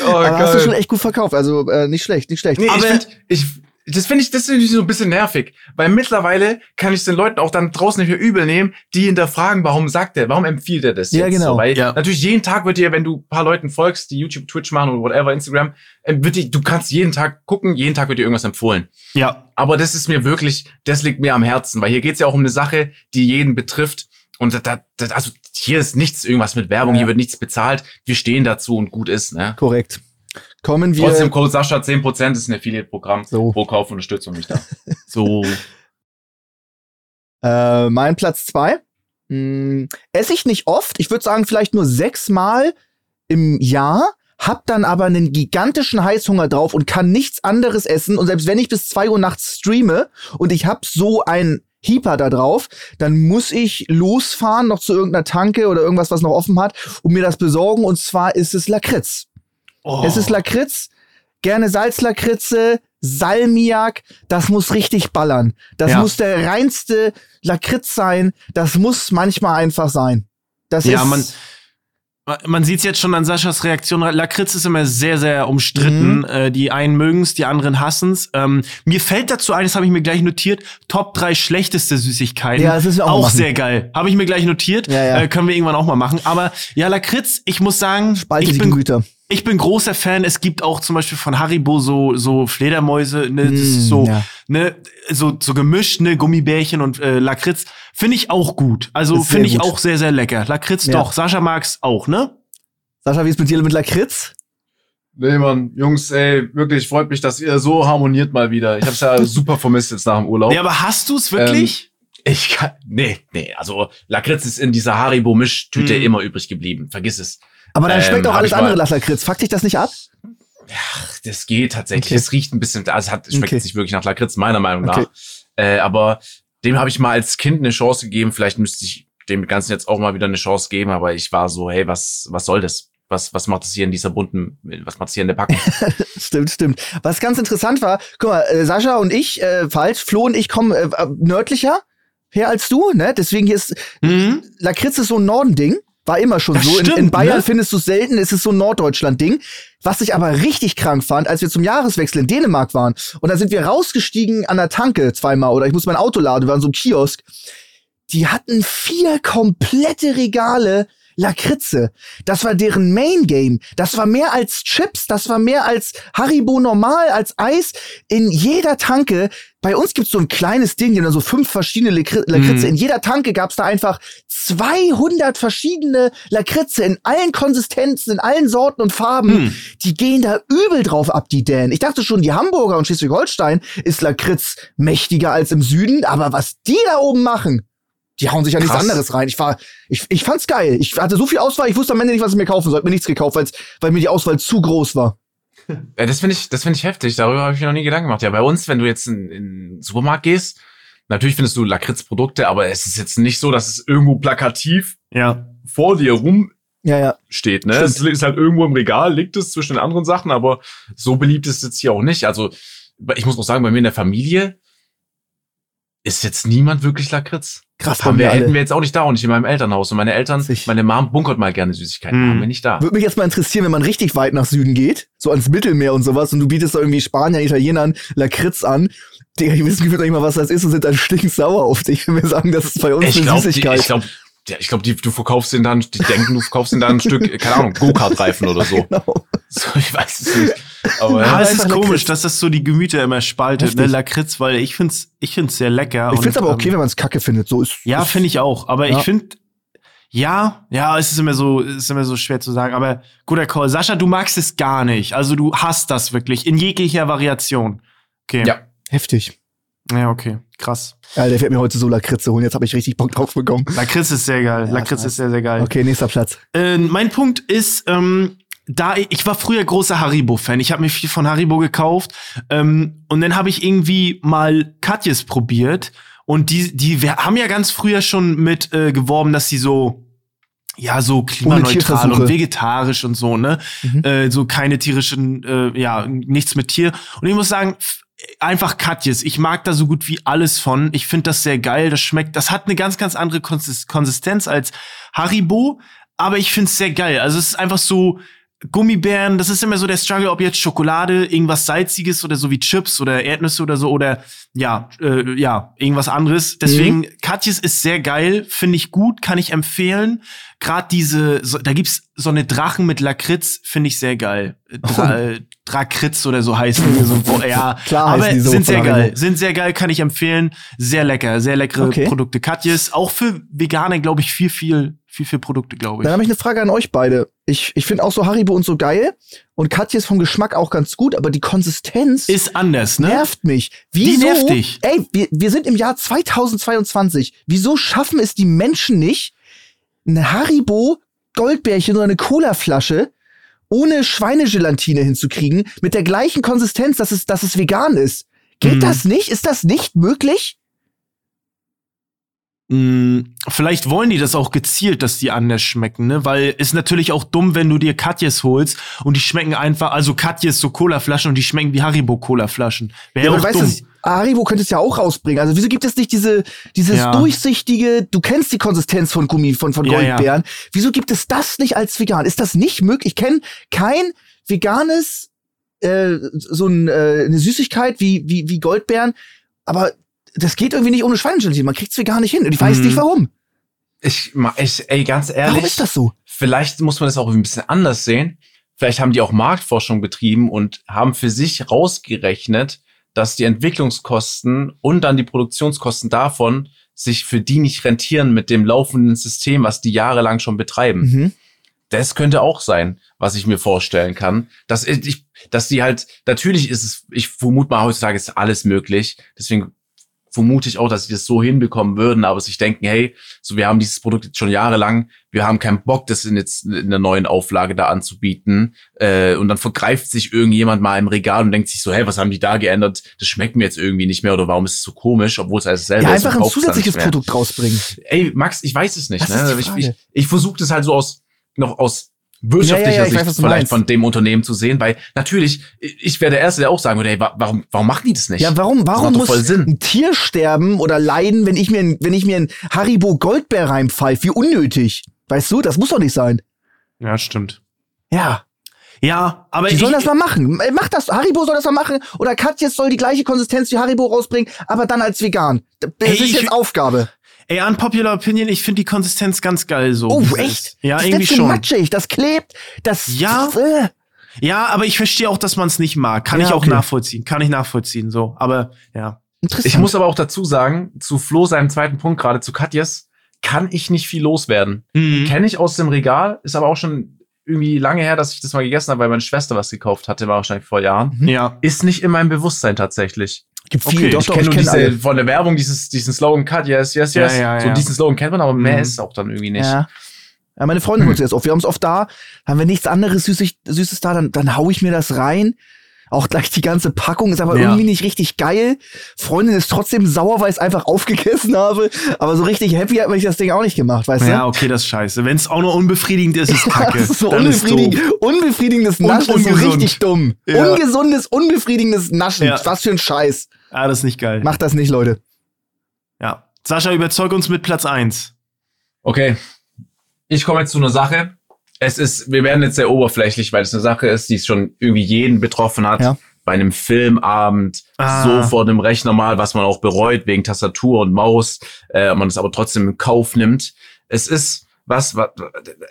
Oh, Aber hast du schon echt gut verkauft. Also äh, nicht schlecht, nicht schlecht. Nee, Aber- ich find, ich, das finde ich, das finde ich so ein bisschen nervig, weil mittlerweile kann ich den Leuten auch dann draußen nicht mehr übel nehmen, die hinterfragen, warum sagt er, warum empfiehlt er das Ja, jetzt genau. so, weil Ja. natürlich jeden Tag wird dir, wenn du ein paar Leuten folgst, die YouTube, Twitch machen oder whatever, Instagram, äh, wird dir, du kannst jeden Tag gucken, jeden Tag wird dir irgendwas empfohlen. Ja. Aber das ist mir wirklich, das liegt mir am Herzen, weil hier geht's ja auch um eine Sache, die jeden betrifft. Und da, da, also hier ist nichts irgendwas mit Werbung, Ja. hier wird nichts bezahlt. Wir stehen dazu und gut ist, ne? Korrekt. Kommen wir. Trotzdem Code Sascha 10% ist ein Affiliate-Programm. So. Pro Kauf Unterstützung mich da. So. Äh, mein Platz zwei. Hm, esse ich nicht oft. Ich würde sagen, vielleicht nur sechsmal im Jahr. Hab dann aber einen gigantischen Heißhunger drauf und kann nichts anderes essen. Und selbst wenn ich bis zwei Uhr nachts streame und ich hab so ein Heeper da drauf, dann muss ich losfahren, noch zu irgendeiner Tanke oder irgendwas, was noch offen hat, und mir das besorgen. Und zwar ist es Lakritz. Oh. Es ist Lakritz, gerne Salzlakritze, Salmiak, das muss richtig ballern. Das Ja. muss der reinste Lakritz sein. Das muss manchmal einfach sein. Das Ja, ist man- Man sieht es jetzt schon an Saschas Reaktion. Lakritz ist immer sehr, sehr umstritten. Mhm. Äh, die einen mögen's, die anderen hassen's. Ähm, mir fällt dazu ein, das habe ich mir gleich notiert, Top 3 schlechteste Süßigkeiten. Ja, das wir auch auch sehr geil. Habe ich mir gleich notiert. Ja, ja. Äh, können wir irgendwann auch mal machen. Aber ja, Lakritz, ich muss sagen, spalte ich die bin, Gemüter. Ich bin großer Fan. Es gibt auch zum Beispiel von Haribo so, so Fledermäuse, ne, das Mm, ist so, ja. ne, so, so gemischt, ne, Gummibärchen und äh, Lakritz. Finde ich auch gut. Also finde ich gut. auch sehr, sehr lecker. Lakritz Ja. doch. Sascha mag's auch, ne? Sascha, wie ist mit dir mit Lakritz? Nee, Mann, Jungs, ey, wirklich freut mich, dass ihr so harmoniert mal wieder. Ich hab's ja super vermisst jetzt nach dem Urlaub. Nee, aber hast du's wirklich? Ich kann, nee, nee, also Lakritz ist in dieser Haribo-Mischtüte Mhm. immer übrig geblieben. Vergiss es. Aber dann Ähm, schmeckt auch hab alles andere nach Lakritz. Fuck dich das nicht ab? Ach, das geht tatsächlich. Okay. Es riecht ein bisschen, also es hat, es schmeckt Okay. jetzt nicht wirklich nach Lakritz, meiner Meinung nach. Okay. Äh, aber dem habe ich mal als Kind eine Chance gegeben. Vielleicht müsste ich dem Ganzen jetzt auch mal wieder eine Chance geben, aber ich war so, hey, was, was soll das? Was, was macht das hier in dieser bunten, was macht das hier in der Packung? Stimmt, stimmt. Was ganz interessant war, guck mal, äh, Sascha und ich, äh, falsch, Flo und ich kommen äh, nördlicher her als du, ne? Deswegen hier ist Mhm. Lakritz ist so ein Nordending. War immer schon Das so. in, stimmt, in Bayern ne? findest du selten, es ist so ein Norddeutschland-Ding. Was ich aber richtig krank fand, als wir zum Jahreswechsel in Dänemark waren. Und da sind wir rausgestiegen an der Tanke zweimal oder ich muss mein Auto laden, wir waren so ein Kiosk. Die hatten vier komplette Regale Lakritze. Das war deren Main Game. Das war mehr als Chips, das war mehr als Haribo normal, als Eis. In jeder Tanke, bei uns gibt's so ein kleines Ding, die haben da so fünf verschiedene Lakri- Lakritze. Mhm. In jeder Tanke gab's da einfach 200 verschiedene Lakritze in allen Konsistenzen, in allen Sorten und Farben. Mhm. Die gehen da übel drauf ab, die Dänen. Ich dachte schon, die Hamburger und Schleswig-Holstein ist Lakritz mächtiger als im Süden, aber was die da oben machen, die hauen sich ja nichts Krass. anderes rein. Ich war, ich, ich fand's geil. Ich hatte so viel Auswahl, ich wusste am Ende nicht, was ich mir kaufen soll. Hab mir nichts gekauft, weil's, weil mir die Auswahl zu groß war. Ja, das finde ich, das finde ich heftig. Darüber habe ich mir noch nie Gedanken gemacht. Ja, bei uns, wenn du jetzt in, in den Supermarkt gehst, natürlich findest du Lakritzprodukte, aber es ist jetzt nicht so, dass es irgendwo plakativ Ja. vor dir rumsteht, Ja, ja. ne? Es ist halt irgendwo im Regal, liegt es zwischen den anderen Sachen, aber so beliebt ist es jetzt hier auch nicht. Also, ich muss auch sagen, bei mir in der Familie ist jetzt niemand wirklich Lakritz. Krass, Haben wir, alle. hätten wir jetzt auch nicht da und nicht in meinem Elternhaus. Und meine Eltern, Witzig. meine Mom bunkert mal gerne Süßigkeiten. Hm. Haben wir nicht da. Würde mich jetzt mal interessieren, wenn man richtig weit nach Süden geht, so ans Mittelmeer und sowas, und du bietest da irgendwie Spaniern, Italienern Lakritz an. Digga, die wissen gefühlt nicht mal, was das ist und sind dann stinksauer auf dich. Ich will mir sagen, das ist bei uns Ich eine glaube, Süßigkeit. ich glaube, ich glaube, die, du verkaufst den dann, die denken, du verkaufst den dann ein Stück, keine Ahnung, Go-Kart-Reifen oder so. Genau. so. Ich weiß es nicht. Aber Ja, ja, es ist komisch, Lakritz. dass das so die Gemüter immer spaltet, ne. Lakritz, weil ich find's, ich find's sehr lecker. Ich find's aber okay, ähm, wenn man es kacke findet. So ist. Ja, finde ich auch. Aber Ja. ich finde, ja, ja, es ist immer so, es ist immer so schwer zu sagen. Aber guter Call. Sascha, du magst es gar nicht. Also du hast das wirklich in jeglicher Variation. Okay. Ja. heftig. Ja, okay. Krass. Ja, der wird mir heute so Lakritze holen. Jetzt habe ich richtig Bock drauf bekommen. Lakritz ist sehr geil. Ja, Lakritz nice. ist sehr, sehr geil. Okay, nächster Platz. Äh, mein Punkt ist, ähm, da ich war früher großer Haribo-Fan. Ich habe mir viel von Haribo gekauft ähm, und dann habe ich irgendwie mal Katjes probiert und die die wir haben ja ganz früher schon mit äh, geworben, dass sie so ja so klimaneutral und vegetarisch und so ne Mhm. äh, so keine tierischen äh, ja nichts mit Tier und ich muss sagen einfach Katjes. Ich mag da so gut wie alles von. Ich finde das sehr geil. Das schmeckt das hat eine ganz ganz andere Konsis Konsistenz als Haribo aber ich finde es sehr geil. Also es ist einfach so Gummibären, das ist immer so der Struggle, ob jetzt Schokolade, irgendwas Salziges oder so wie Chips oder Erdnüsse oder so oder ja, äh, ja, irgendwas anderes. Deswegen, Katjes ist sehr geil, finde ich gut, kann ich empfehlen. Gerade diese, so, da gibt's so eine Drachen mit Lakritz, finde ich sehr geil. Dra äh, Drakritz oder so heißen die. So, ja, Klar aber die so sind sehr geil, sind sehr geil, kann ich empfehlen. Sehr lecker, sehr leckere Okay. Produkte. Katjes, auch für Veganer, glaube ich, viel, viel, viel, viel Produkte, glaube ich. Dann habe ich eine Frage an euch beide. Ich, ich finde auch so Haribo und so geil. Und Katja ist vom Geschmack auch ganz gut, aber die Konsistenz Ist anders, ne? nervt mich. Wieso? nervt dich. Ey, wir, wir sind im Jahr 2022. Wieso schaffen es die Menschen nicht, ein Haribo Goldbärchen oder eine Colaflasche ohne Schweinegelatine hinzukriegen, mit der gleichen Konsistenz, dass es, dass es vegan ist? Geht Mhm. das nicht? Ist das nicht möglich? Mm, Vielleicht wollen die das auch gezielt, dass die anders schmecken, ne? Weil ist natürlich auch dumm, wenn du dir Katjes holst und die schmecken einfach, also Katjes so Colaflaschen und die schmecken wie Haribo Colaflaschen. Wäre aber auch du weißt, dumm. Haribo könnte es ja auch rausbringen. Also wieso gibt es nicht diese dieses Ja. durchsichtige, du kennst die Konsistenz von Gummi von von Ja, ja. Goldbeeren. Wieso gibt es das nicht als vegan? Ist das nicht möglich? Ich kenne kein veganes äh, so ein, äh, eine Süßigkeit wie wie wie Goldbeeren, aber das geht irgendwie nicht ohne Schweinegelatine. Man kriegt's vegan nicht hin und ich weiß Mhm. nicht warum. ich, ich, ey, ganz ehrlich. Warum ist das so? vielleicht muss man das auch ein bisschen anders sehen. Vielleicht haben die auch Marktforschung betrieben und haben für sich rausgerechnet, dass die Entwicklungskosten und dann die Produktionskosten davon sich für die nicht rentieren mit dem laufenden System, was die jahrelang schon betreiben. Mhm. Das könnte auch sein, was ich mir vorstellen kann. Dass ich, dass die halt, natürlich ist es, ich vermute mal heutzutage ist alles möglich. Deswegen vermute ich auch, dass sie das so hinbekommen würden, aber sich denken, hey, so wir haben dieses Produkt jetzt schon jahrelang, wir haben keinen Bock, das in jetzt in der neuen Auflage da anzubieten. Äh, und dann vergreift sich irgendjemand mal im Regal und denkt sich so, hey, was haben die da geändert? Das schmeckt mir jetzt irgendwie nicht mehr oder warum ist es so komisch, obwohl es alles selber Ja, ist. einfach ein zusätzliches. Produkt rausbringen. Ey, Max, ich weiß es nicht. Das Ne? die Ich, ich, ich versuche das halt so aus noch aus wirtschaftlicher Ja, ja, ja, ich Sicht weiß, vielleicht von dem Unternehmen zu sehen, weil natürlich, ich wäre der Erste, der auch sagen würde, ey, wa- warum, warum machen die das nicht? Ja, warum, Das warum macht doch muss voll Sinn. ein Tier sterben oder leiden, wenn ich mir, ein- wenn ich mir ein Haribo Goldbeer reinpfeife? Wie unnötig. Weißt du, das muss doch nicht sein. Ja, stimmt. Ja. Ja, aber Die ich, sollen das mal machen. Äh, Mach das. Haribo soll das mal machen. Oder Katjes soll die gleiche Konsistenz wie Haribo rausbringen, aber dann als vegan. Das Hey, ist ich- jetzt Aufgabe. Ey, unpopular opinion, ich finde die Konsistenz ganz geil so. Oh, echt? ist. Ja, das irgendwie ist so schon. matschig, das klebt, das. Ja. Äh. Ja, aber ich verstehe auch, dass man es nicht mag. Kann Ja, ich auch okay. nachvollziehen. Kann ich nachvollziehen, so. Aber ja. Interessant. Ich muss aber auch dazu sagen, zu Flo seinem zweiten Punkt gerade, zu Katjes, kann ich nicht viel loswerden. Mhm. Kenne ich aus dem Regal, ist aber auch schon irgendwie lange her, dass ich das mal gegessen habe, weil meine Schwester was gekauft hatte, war wahrscheinlich vor Jahren. Ja. Ist nicht in meinem Bewusstsein tatsächlich. Gibt okay, viel, doch, ich doch, kenne diese, alle. von der Werbung dieses, diesen Slogan Cut, yes, yes, Ja, yes. ja, so ja. diesen Slogan kennt man, aber mehr Mhm. ist es auch dann irgendwie nicht. Ja. Ja, meine Freundin holt sich das oft. Wir haben es oft da. Haben wir nichts anderes Süßes, Süßes da, dann, dann hau ich mir das rein. Auch gleich die ganze Packung ist aber Ja. irgendwie nicht richtig geil. Freundin ist trotzdem sauer, weil ich es einfach aufgegessen habe. Aber so richtig happy hat mich das Ding auch nicht gemacht, weißt Ja, du? okay, das ist scheiße. Wenn es auch nur unbefriedigend ist, ist kacke. Das ist so ist unbefriedigend, doof. unbefriedigendes Naschen ist so richtig dumm. Ja. Ungesundes, unbefriedigendes Naschen. Ja. Was für ein Scheiß. Ah, das ist nicht geil. Macht das nicht, Leute. Ja. Sascha, überzeug uns mit Platz eins. Okay. Ich komme jetzt zu einer Sache. Es ist, wir werden jetzt sehr oberflächlich, weil es eine Sache ist, die es schon irgendwie jeden betroffen hat. Ja. Bei einem Filmabend, Ah. so vor dem Rechner mal, was man auch bereut wegen Tastatur und Maus, äh, man es aber trotzdem in Kauf nimmt. Es ist was, was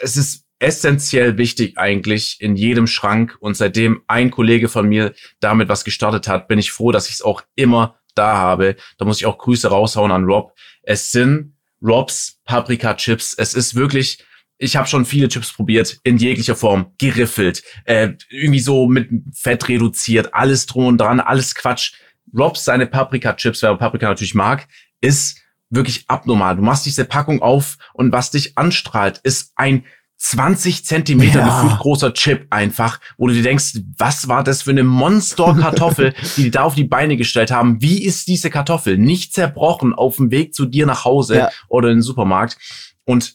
es ist essentiell wichtig eigentlich in jedem Schrank und seitdem ein Kollege von mir damit was gestartet hat, bin ich froh, dass ich es auch immer da habe. Da muss ich auch Grüße raushauen an Rob. Es sind Robs Paprika Chips. Es ist wirklich, ich habe schon viele Chips probiert, in jeglicher Form, geriffelt, äh, irgendwie so mit Fett reduziert, alles drum und dran, alles Quatsch. Robs seine Paprika Chips, wer Paprika natürlich mag, ist wirklich abnormal. Du machst diese Packung auf und was dich anstrahlt, ist ein 20 Zentimeter Ja. gefühlt großer Chip einfach, wo du dir denkst, was war das für eine Monster-Kartoffel, die die da auf die Beine gestellt haben? Wie ist diese Kartoffel? Nicht zerbrochen auf dem Weg zu dir nach Hause Ja. oder in den Supermarkt. Und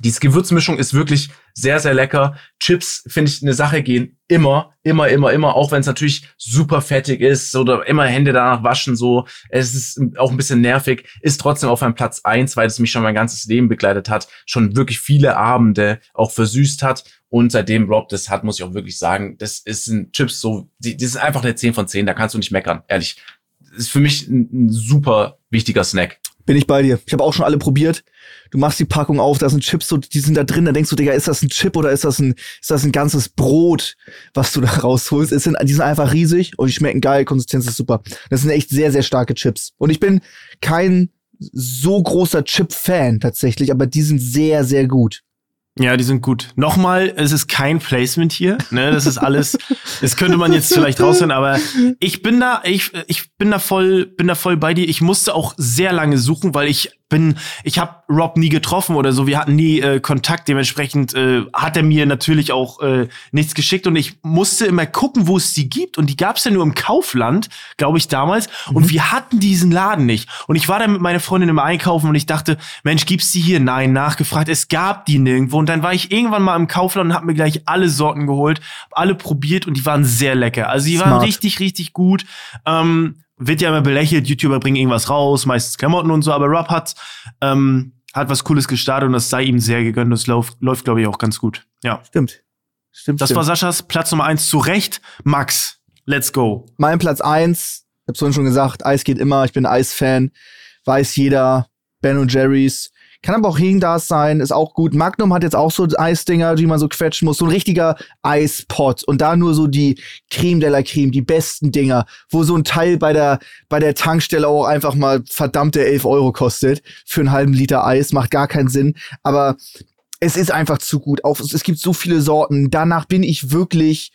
diese Gewürzmischung ist wirklich sehr, sehr lecker. Chips, finde ich, eine Sache gehen immer, immer, immer, immer, auch wenn es natürlich super fettig ist oder immer Hände danach waschen, so. Es ist auch ein bisschen nervig, ist trotzdem auf einem Platz eins, weil es mich schon mein ganzes Leben begleitet hat, schon wirklich viele Abende auch versüßt hat. Und seitdem Rob das hat, muss ich auch wirklich sagen, das ist ein Chips so, die, die sind einfach eine 10 von 10, da kannst du nicht meckern, ehrlich. Ist für mich ein, ein super wichtiger Snack. Bin ich bei dir. Ich habe auch schon alle probiert. Du machst die Packung auf, da sind Chips, so, die sind da drin, da denkst du, Digga, ist das ein Chip oder ist das ein, ist das ein ganzes Brot, was du da rausholst? Es sind, die sind einfach riesig und die schmecken geil, Konsistenz ist super. Das sind echt sehr, sehr starke Chips. Und ich bin kein so großer Chip-Fan tatsächlich, aber die sind sehr, sehr gut. Ja, die sind gut. Nochmal, es ist kein Placement hier. Ne, das ist alles. das könnte man jetzt vielleicht raushören, aber ich bin da, ich, ich bin da voll, bin da voll bei dir. Ich musste auch sehr lange suchen, weil ich bin, ich habe Rob nie getroffen oder so. Wir hatten nie äh, Kontakt. Dementsprechend äh, hat er mir natürlich auch äh, nichts geschickt und ich musste immer gucken, wo es die gibt. Und die gab es ja nur im Kaufland, glaube ich damals. Und wir hatten diesen Laden nicht. Und ich war da mit meiner Freundin im Einkaufen und ich dachte, Mensch, gibt's die hier? Nein, nachgefragt. Es gab die nirgendwo. Und dann war ich irgendwann mal im Kaufland und habe mir gleich alle Sorten geholt, alle probiert und die waren sehr lecker. Also die waren Smart. richtig, richtig gut. Ähm, wird ja immer belächelt, YouTuber bringen irgendwas raus, meistens Klamotten und so, aber Rob hat, ähm, hat was Cooles gestartet und das sei ihm sehr gegönnt. Das läuft, läuft glaube ich, auch ganz gut. Ja. Stimmt. Stimmt. Das stimmt. war Saschas Platz Nummer eins zu Recht. Max, let's go. mein Platz eins. Ich hab's vorhin schon gesagt, Eis geht immer. Ich bin Eis-Fan. Weiß jeder. Ben und Jerry's. Kann aber auch Hingdas sein, ist auch gut. Magnum hat jetzt auch so Eisdinger, die man so quetschen muss. So ein richtiger Eispot. Und da nur so die Creme de la Creme, die besten Dinger, wo so ein Teil bei der, bei der Tankstelle auch einfach mal verdammte 11 Euro kostet. Für einen halben Liter Eis. Macht gar keinen Sinn. Aber es ist einfach zu gut. Auch, es gibt so viele Sorten. Danach bin ich wirklich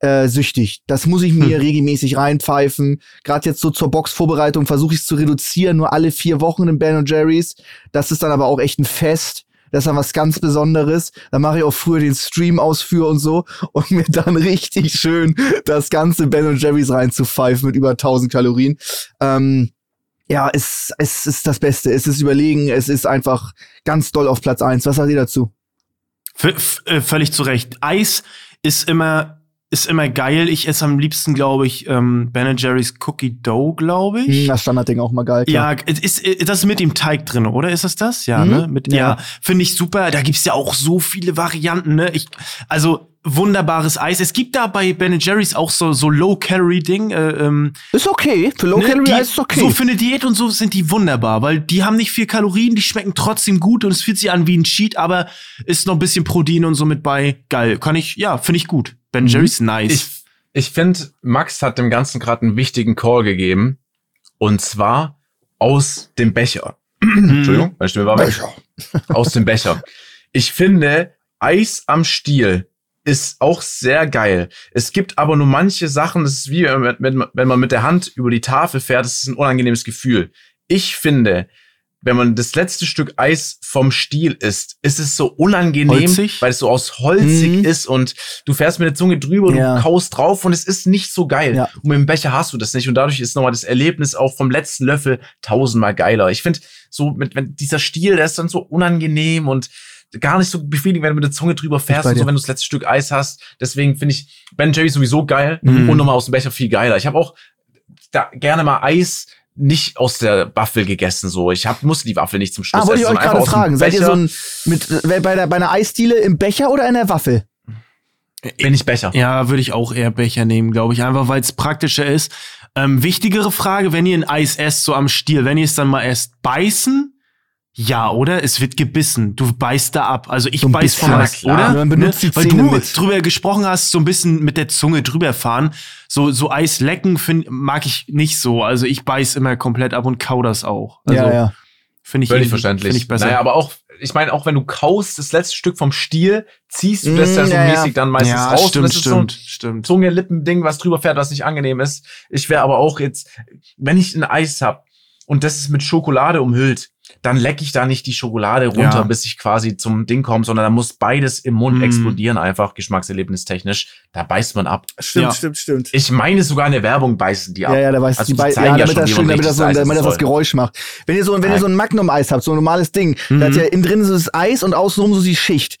äh, süchtig. Das muss ich mir regelmäßig reinpfeifen. Gerade jetzt so zur Boxvorbereitung versuche ich es zu reduzieren, nur alle vier Wochen in Ben Jerry's. Das ist dann aber auch echt ein Fest. Das ist dann was ganz Besonderes. Da mache ich auch früher den Stream aus für und so und mir dann richtig schön das ganze Ben Jerry's reinzupfeifen mit über 1000 Kalorien. Ähm, ja, es, es ist das Beste. Es ist überlegen. Es ist einfach ganz doll auf Platz eins. Was sagt ihr dazu? V äh, völlig zu Recht. Eis ist immer ist immer geil. Ich esse am liebsten, glaube ich, ähm, Ben Jerry's Cookie Dough, glaube ich. Hm, Das Standardding auch mal geil. Klar. Ja, ist, ist das mit dem Teig drin, oder? Ist das das? Ja, Mhm. ne? Mit, ja, Ja. finde ich super. Da gibt's ja auch so viele Varianten, ne? Ich, also wunderbares Eis. Es gibt da bei Ben Jerry's auch so, so Low-Calorie-Ding. Äh, ähm, Ist okay. Für Low ne? Ist okay. So für eine Diät und so sind die wunderbar, weil die haben nicht viel Kalorien, die schmecken trotzdem gut und es fühlt sich an wie ein Cheat, aber ist noch ein bisschen Protein und so mit bei. Geil. Kann ich, ja, finde ich gut. Ben Mhm. Jerry's nice. Ich, ich finde, Max hat dem Ganzen gerade einen wichtigen Call gegeben. Und zwar aus dem Becher. Entschuldigung, meine Stimme war weg. Aus dem Becher. Ich finde, Eis am Stiel ist auch sehr geil. Es gibt aber nur manche Sachen, das ist wie wenn, wenn, wenn man mit der Hand über die Tafel fährt, das ist ein unangenehmes Gefühl. Ich finde, wenn man das letzte Stück Eis vom Stiel isst, ist es so unangenehm, Holzig? weil es so aus holzig Mhm. ist und du fährst mit der Zunge drüber, Ja. du kaust drauf und es ist nicht so geil. Ja. Und mit dem Becher hast du das nicht und dadurch ist nochmal das Erlebnis auch vom letzten Löffel tausendmal geiler. Ich finde so mit wenn dieser Stiel, der ist dann so unangenehm und gar nicht so befriedigend, wenn du mit der Zunge drüber fährst und so, wenn du das letzte Stück Eis hast. Deswegen finde ich Ben Jerry sowieso geil Mhm. und nochmal aus dem Becher viel geiler. Ich habe auch da gerne mal Eis nicht aus der Waffel gegessen so. Ich hab, musste die Waffel nicht zum Schluss Ah, wollte ich essen, euch sondern gerade fragen. Seid ihr so ein mit äh, bei der bei einer Eisdiele im Becher oder in der Waffel? bin ich Becher. Ja, würde ich auch eher Becher nehmen, glaube ich, einfach weil es praktischer ist. Ähm, wichtigere Frage, wenn ihr ein Eis esst, so am Stiel, wenn ihr es dann mal esst, beißen? Ja, oder? Es wird gebissen. Du beißt da ab. Also ich So beiß vom klar. oder? Man benutzt die Weil Zähne du mit. drüber gesprochen hast, so ein bisschen mit der Zunge drüber fahren. So, so Eis lecken find, mag ich nicht so. Also ich beiß immer komplett ab und kau das auch. Also ja, ja. Finde ich, Völlig verständlich. Find ich besser. Naja, aber auch, ich meine, auch wenn du kaust, das letzte Stück vom Stiel, ziehst du das Mm, ja so ja, ja. mäßig dann meistens ja, raus. und stimmt, das ist stimmt, so stimmt. Zunge-Lippen-Ding, was drüber fährt, was nicht angenehm ist. Ich wäre aber auch jetzt, wenn ich ein Eis hab und das ist mit Schokolade umhüllt, dann lecke ich da nicht die Schokolade runter, Ja. bis ich quasi zum Ding komme, sondern da muss beides im Mund Mm. explodieren, einfach geschmackserlebnistechnisch. Da beißt man ab. Stimmt, Ja. stimmt, stimmt. Ich meine sogar in der Werbung beißen die ab. Ja, ja, da weiß Also die die bei, zeigen ja, ja damit schon, das schön, damit das, so, damit das das Geräusch macht. Wenn ihr so, wenn ihr so ein Magnum-Eis habt, so ein normales Ding, da hat Mhm. ja innen drin so das Eis und außenrum so die Schicht.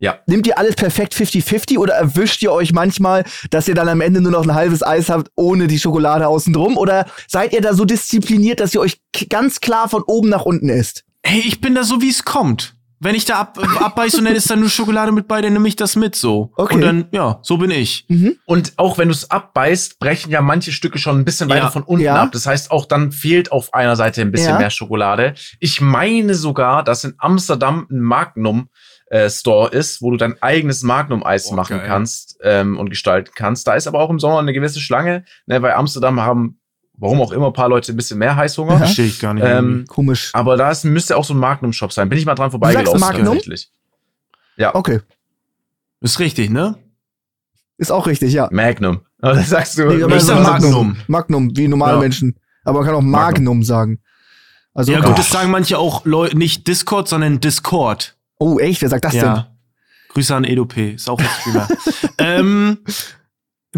Ja. Nimmt ihr alles perfekt 50-50 oder erwischt ihr euch manchmal, dass ihr dann am Ende nur noch ein halbes Eis habt, ohne die Schokolade außen drum? Oder seid ihr da so diszipliniert, dass ihr euch ganz klar von oben nach unten isst? Hey, ich bin da so, wie es kommt. Wenn ich da ab, abbeiß und dann ist da nur Schokolade mit bei, dann nehme ich das mit so. Okay. Und dann, ja, so bin ich. Und auch wenn du es abbeißt, brechen ja manche Stücke schon ein bisschen weiter Ja. von unten Ja. ab. Das heißt, auch dann fehlt auf einer Seite ein bisschen Ja. mehr Schokolade. Ich meine sogar, dass in Amsterdam ein Magnum äh, Store ist, wo du dein eigenes Magnum-Eis Boah, machen geil. kannst ähm, und gestalten kannst. Da ist aber auch im Sommer eine gewisse Schlange, ne, weil Amsterdam haben, warum auch immer, ein paar Leute ein bisschen mehr Heißhunger. Ja. Verstehe ich gar nicht. Ähm, Komisch. aber da ist, müsste auch so ein Magnum-Shop sein. Bin ich mal dran vorbeigelaufen. Magnum? tatsächlich. Ja, Okay. ist richtig, ne? Ist auch richtig, ja. Magnum. Aber das sagst du. Nee, ich sag Magnum. Magnum, wie normale Ja. Menschen. Aber man kann auch Magnum, sagen. Also, Ja okay. gut, das sagen manche auch Leute, nicht Discord, sondern Discord. Oh, echt? Wer sagt das denn? ja. Grüße an Edo P. Ist auch ein Streamer. ähm,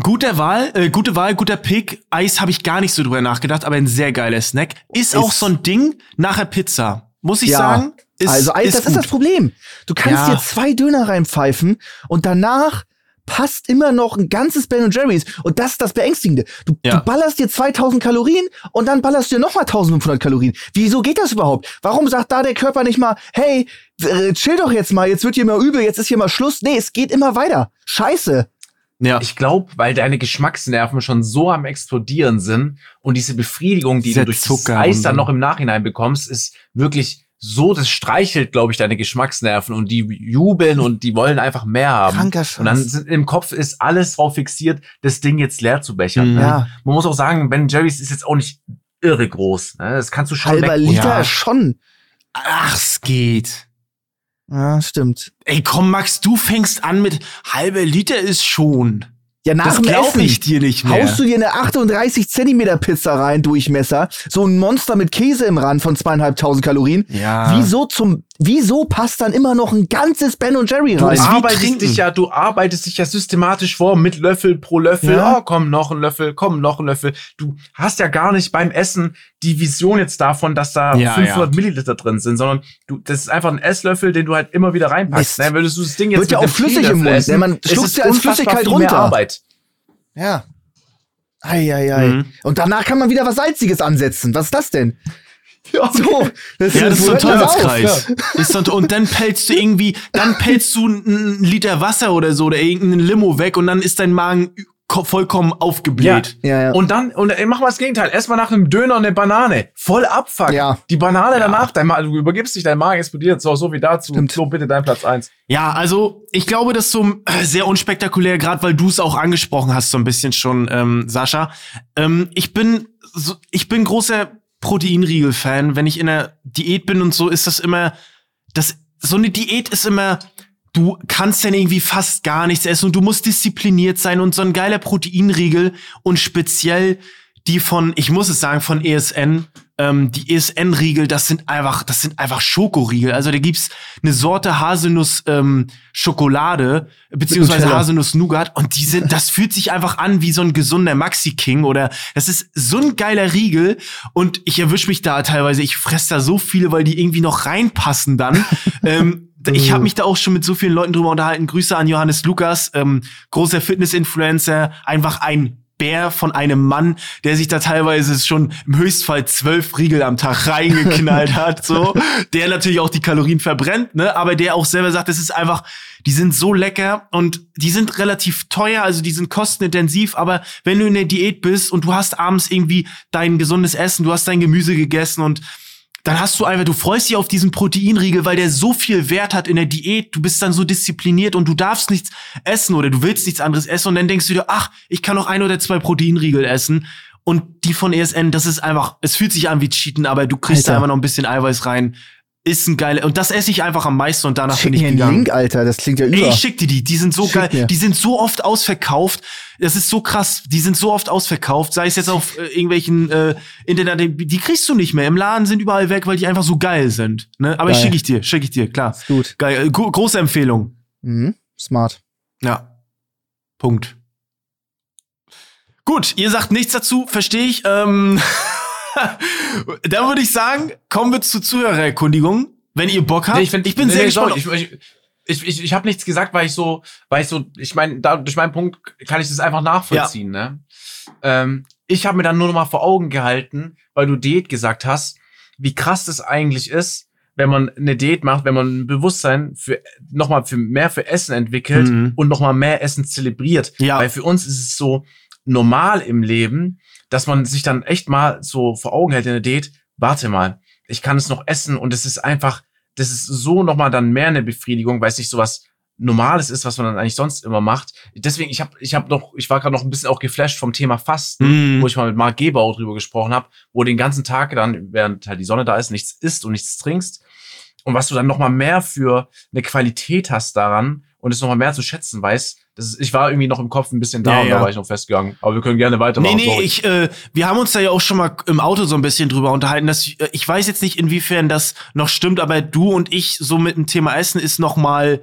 guter Wahl, äh, gute Wahl, guter Pick. Eis habe ich gar nicht so drüber nachgedacht, aber ein sehr geiler Snack. Ist, auch so ein Ding nachher Pizza. Muss ich Ja. sagen. Ist, also, Eis, das ist gut. das Problem. Du kannst Ja. dir zwei Döner reinpfeifen und danach passt immer noch ein ganzes Ben Jerry's. Und das ist das Beängstigende. Du, Ja. du ballerst dir 2000 Kalorien und dann ballerst du dir nochmal 1500 Kalorien. Wieso geht das überhaupt? Warum sagt da der Körper nicht mal, hey, äh, chill doch jetzt mal, jetzt wird hier mal übel, jetzt ist hier mal Schluss. Nee, es geht immer weiter. Scheiße. Ja. Ich glaube, weil deine Geschmacksnerven schon so am explodieren sind und diese Befriedigung, die Dieser du durch das Zucker Eis und dann noch im Nachhinein bekommst, ist wirklich so, das streichelt, glaube ich, deine Geschmacksnerven und die jubeln und die wollen einfach mehr haben. Kranker Scheiß. Und dann sind, im Kopf ist alles drauf fixiert, das Ding jetzt leer zu bechern. Mhm. ne? Ja. Man muss auch sagen, Ben Jerry's ist jetzt auch nicht irre groß. Ne? Das kannst du schon Halber. Liter Ja. schon. Ach, es geht. Ja, stimmt. Ey, komm, Max, du fängst an mit halbe Liter ist schon. Ja, nach Das dem Essen. ich dir nicht mehr. Haust du dir eine 38 Zentimeter Pizza rein, Durchmesser, so ein Monster mit Käse im Rand von zweieinhalbtausend Kalorien. Ja. Wieso zum wieso passt dann immer noch ein ganzes Ben und Jerry Du rein? ist wie arbeitest dich ja, du arbeitest dich ja systematisch vor mit Löffel pro Löffel. Ja. Oh, komm, noch ein Löffel, komm, noch ein Löffel. Du hast ja gar nicht beim Essen die Vision jetzt davon, dass da Ja, 500 Milliliter drin sind, sondern du, das ist einfach ein Esslöffel, den du halt immer wieder reinpackst. Ne? Würdest du das Ding jetzt Wird ja auch flüssig im Mund, essen, ne? Man es schluckt ist ja als Flüssigkeit viel mehr runter. Arbeit. Ja. Eieiei. Mhm. Und danach kann man wieder was Salziges ansetzen. Was ist das denn? Ja. So, das Ja, das ist so ein? Teufelskreis. Ist so, und dann pelzt du irgendwie, dann pelzt du einen Liter Wasser oder so oder irgendeinen Limo weg und dann ist dein Magen vollkommen aufgebläht. Ja, ja. Und dann, und ey, mach mal das Gegenteil. Erstmal nach einem Döner eine Banane. Voll abfuck. Ja. Die Banane danach, dein Ma du übergibst dich, dein Magen explodiert. So, so wie dazu. Stimmt. So bitte dein Platz eins. Ja, also ich glaube, das ist so äh, sehr unspektakulär, gerade weil du es auch angesprochen hast, so ein bisschen schon, ähm, Sascha. Ähm, ich bin so, ich bin großer Proteinriegel-Fan. Wenn ich in einer Diät bin und so, ist das immer, das so eine Diät ist immer, du kannst dann irgendwie fast gar nichts essen und du musst diszipliniert sein und so ein geiler Proteinriegel und speziell die von, ich muss es sagen, von ESN, ähm, die ESN-Riegel, das sind einfach, das sind einfach Schokoriegel. Also da gibt's eine Sorte Haselnuss ähm, Schokolade beziehungsweise Nutella. Haselnuss Nougat und die sind, das fühlt sich einfach an wie so ein gesunder Maxi King oder das ist so ein geiler Riegel und ich erwisch mich da teilweise, ich fress da so viele, weil die irgendwie noch reinpassen dann. ähm, ich habe mich da auch schon mit so vielen Leuten drüber unterhalten. Grüße an Johannes Lukas, ähm, großer Fitness-Influencer, einfach ein Bär von einem Mann, der sich da teilweise schon im Höchstfall zwölf Riegel am Tag reingeknallt hat, so, der natürlich auch die Kalorien verbrennt, ne, aber der auch selber sagt, es ist einfach, die sind so lecker und die sind relativ teuer, also die sind kostenintensiv, aber wenn du in der Diät bist und du hast abends irgendwie dein gesundes Essen, du hast dein Gemüse gegessen und dann hast du einfach, du freust dich auf diesen Proteinriegel, weil der so viel Wert hat in der Diät. Du bist dann so diszipliniert und du darfst nichts essen oder du willst nichts anderes essen und dann denkst du dir, ach, ich kann noch ein oder zwei Proteinriegel essen. Und die von ESN, das ist einfach, es fühlt sich an wie Cheaten, aber du kriegst da Alter. einfach noch ein bisschen Eiweiß rein. Ist ein geiler, und das esse ich einfach am meisten und danach Schick bin ich mir gegangen. Link, Alter. Das klingt ja über. Ey, ich schick dir die, die sind so Schick geil, mir. die sind so oft ausverkauft. Das ist so krass, die sind so oft ausverkauft, sei es jetzt auf äh, irgendwelchen äh, Internet, die kriegst du nicht mehr. Im Laden sind überall weg, weil die einfach so geil sind. Ne? Aber Geil. schicke ich dir, schicke ich dir, klar. Ist gut. Geil, äh, gro große Empfehlung. Mhm. Smart. Ja. Punkt. Gut, ihr sagt nichts dazu, verstehe ich. Ähm, dann würde ich sagen, kommen wir zur Zuhörererkundigung. Wenn ihr Bock habt. Nee, ich, find, ich bin nee, sehr nee, gespannt. sorry, Ich, ich, ich, ich habe nichts gesagt, weil ich so, weil ich so, ich meine, da, durch meinen Punkt kann ich das einfach nachvollziehen. Ne? Ähm, ich habe mir dann nur noch mal vor Augen gehalten, weil du Diät gesagt hast, wie krass das eigentlich ist, wenn man eine Diät macht, wenn man ein Bewusstsein für noch mal für mehr für Essen entwickelt Mhm. und noch mal mehr Essen zelebriert. Ja. Weil für uns ist es so normal im Leben, dass man sich dann echt mal so vor Augen hält in der Diät, warte mal, ich kann es noch essen und es ist einfach, das ist so nochmal dann mehr eine Befriedigung, weil es nicht so was Normales ist, was man dann eigentlich sonst immer macht. Deswegen, ich habe ich hab noch, ich war gerade noch ein bisschen auch geflasht vom Thema Fasten, Mhm. wo ich mal mit Marc Gebau drüber gesprochen habe, wo den ganzen Tag dann, während halt die Sonne da ist, nichts isst und nichts trinkst. Und was du dann nochmal mehr für eine Qualität hast daran und es nochmal mehr zu schätzen weißt. Ich war irgendwie noch im Kopf ein bisschen da Ja, und ja. da war ich noch festgegangen. Aber wir können gerne Nee, weitermachen. nee, sorry. ich, äh, wir haben uns da ja auch schon mal im Auto so ein bisschen drüber unterhalten. Dass, äh, ich weiß jetzt nicht, inwiefern das noch stimmt, aber du und ich so mit dem Thema Essen ist noch mal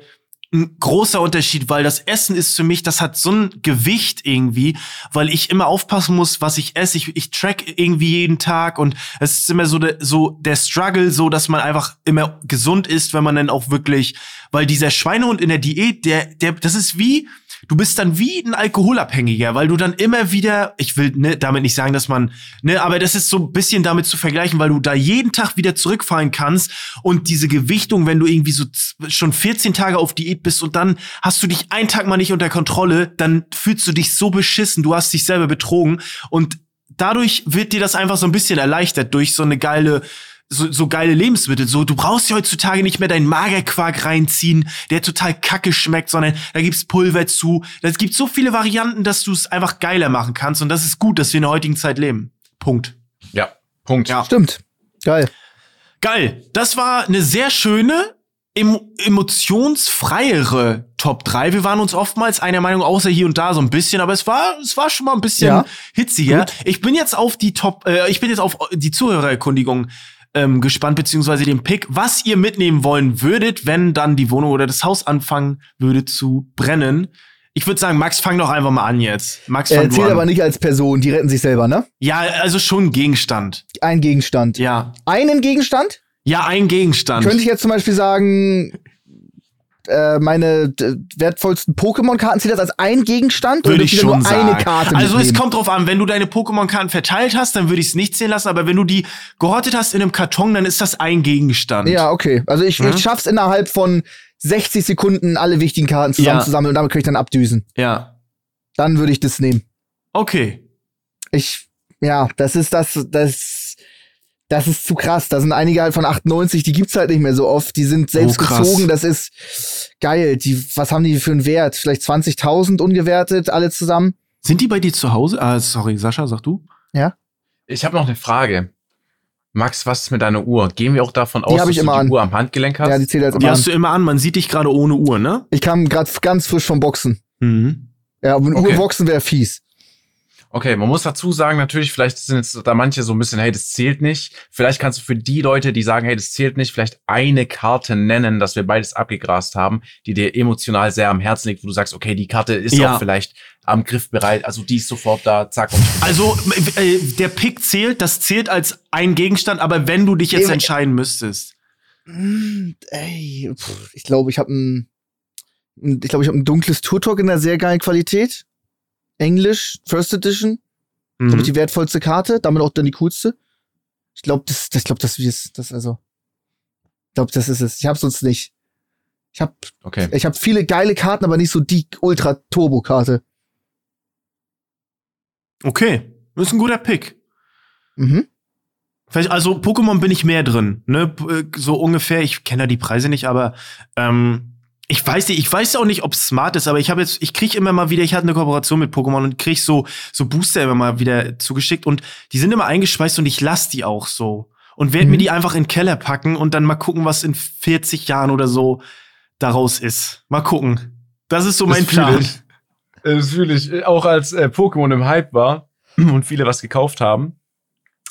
ein großer Unterschied, weil das Essen ist für mich, das hat so ein Gewicht irgendwie, weil ich immer aufpassen muss, was ich esse. Ich, ich track irgendwie jeden Tag und es ist immer so der, so der Struggle, so dass man einfach immer gesund ist, wenn man dann auch wirklich, weil dieser Schweinehund in der Diät, der, der, das ist wie, du bist dann wie ein Alkoholabhängiger, weil du dann immer wieder, ich will ne, damit nicht sagen, dass man, ne, aber das ist so ein bisschen damit zu vergleichen, weil du da jeden Tag wieder zurückfallen kannst und diese Gewichtung, wenn du irgendwie so schon 14 Tage auf Diät bist und dann hast du dich einen Tag mal nicht unter Kontrolle, dann fühlst du dich so beschissen, du hast dich selber betrogen und dadurch wird dir das einfach so ein bisschen erleichtert durch so eine geile so, so geile Lebensmittel. So, du brauchst ja heutzutage nicht mehr deinen Magerquark reinziehen, der total kacke schmeckt, sondern da gibt's Pulver zu. Es gibt so viele Varianten, dass du es einfach geiler machen kannst. Und das ist gut, dass wir in der heutigen Zeit leben. Punkt. ja, Punkt. Ja. Stimmt. Geil. Geil. Das war eine sehr schöne, emo emotionsfreiere Top 3. Wir waren uns oftmals einer Meinung, außer hier und da so ein bisschen, aber es war, es war schon mal ein bisschen Ja. hitziger. Gut. Ich bin jetzt auf die Top, äh, ich bin jetzt auf die Zuhörererkundigung ähm, gespannt, beziehungsweise den Pick, was ihr mitnehmen wollen würdet, wenn dann die Wohnung oder das Haus anfangen würde zu brennen. Ich würde sagen, Max, fang doch einfach mal an jetzt. Max, fang du zählt an. aber nicht als Person, die retten sich selber, ne? ja, also schon Gegenstand. Ein Gegenstand. Ja. Einen Gegenstand? Ja, ein Gegenstand. Könnte ich jetzt zum Beispiel sagen, äh, meine wertvollsten Pokémon-Karten zählt das als ein Gegenstand? würde oder ich schon nur sagen. eine Karte also es mitnehmen? kommt drauf an, wenn du deine Pokémon-Karten verteilt hast, dann würde ich es nicht zählen lassen, aber wenn du die gehortet hast in einem Karton, dann ist das ein Gegenstand. Ja, okay. Also ich, Ja. ich schaff's innerhalb von 60 Sekunden, alle wichtigen Karten Ja. zusammenzusammeln und damit kann ich dann abdüsen. Ja. Dann würde ich das nehmen. Okay. Ich, ja, das ist das, das, das ist zu krass. Da sind einige halt von 98, die gibt's halt nicht mehr so oft. Die sind selbst Oh, gezogen. Das ist geil. Die, was haben die für einen Wert? Vielleicht 20.000 ungewertet, alle zusammen? Sind die bei dir zu Hause? Ah, sorry, Sascha, sag du? Ich habe noch eine Frage. Max, was ist mit deiner Uhr? Gehen wir auch davon aus, dass ich du immer die an. Uhr am Handgelenk hast? Ja, die zählt als Die immer hast an. du immer an. Man sieht dich gerade ohne Uhr, ne? Ich kam gerade ganz frisch vom Boxen. Mhm. Ja, aber eine Okay. Uhr boxen wäre fies. Okay, man muss dazu sagen, natürlich, vielleicht sind jetzt da manche so ein bisschen, hey, das zählt nicht. Vielleicht kannst du für die Leute, die sagen, hey, das zählt nicht, vielleicht eine Karte nennen, dass wir beides abgegrast haben, die dir emotional sehr am Herzen liegt, wo du sagst, okay, die Karte ist Ja. auch vielleicht am Griff bereit, also die ist sofort da, zack. Und Also, äh, der Pick zählt, das zählt als ein Gegenstand, aber wenn du dich jetzt Ey, entscheiden müsstest. Mm, Ey, pff, ich glaube, ich habe ein, ein- ich glaube, ich habe ein dunkles Turtok in einer sehr geilen Qualität. Englisch, First Edition. Mhm. Glaube ich, die wertvollste Karte, damit auch dann die coolste. Ich glaube, das, das, ich glaube, das ist das also. Ich glaube, das ist es. Ich habe sonst nicht. Ich habe, Okay. ich habe viele geile Karten, aber nicht so die Ultra Turbo Karte. Okay, das ist ein guter Pick. Mhm. Vielleicht, also Pokémon bin ich mehr drin, ne? Äh, So ungefähr. Ich kenne ja die Preise nicht, aber ähm, ich weiß nicht, ich weiß auch nicht, ob es smart ist, aber ich habe jetzt, ich kriege immer mal wieder, ich hatte eine Kooperation mit Pokémon und krieg so so Booster immer mal wieder zugeschickt und die sind immer eingeschweißt und ich lass die auch so und werde Mhm. mir die einfach in den Keller packen und dann mal gucken, was in 40 Jahren oder so daraus ist. Mal gucken. Das ist so mein Das fühl Plan. ich. Das fühle ich. Auch als äh, Pokémon im Hype war und viele was gekauft haben,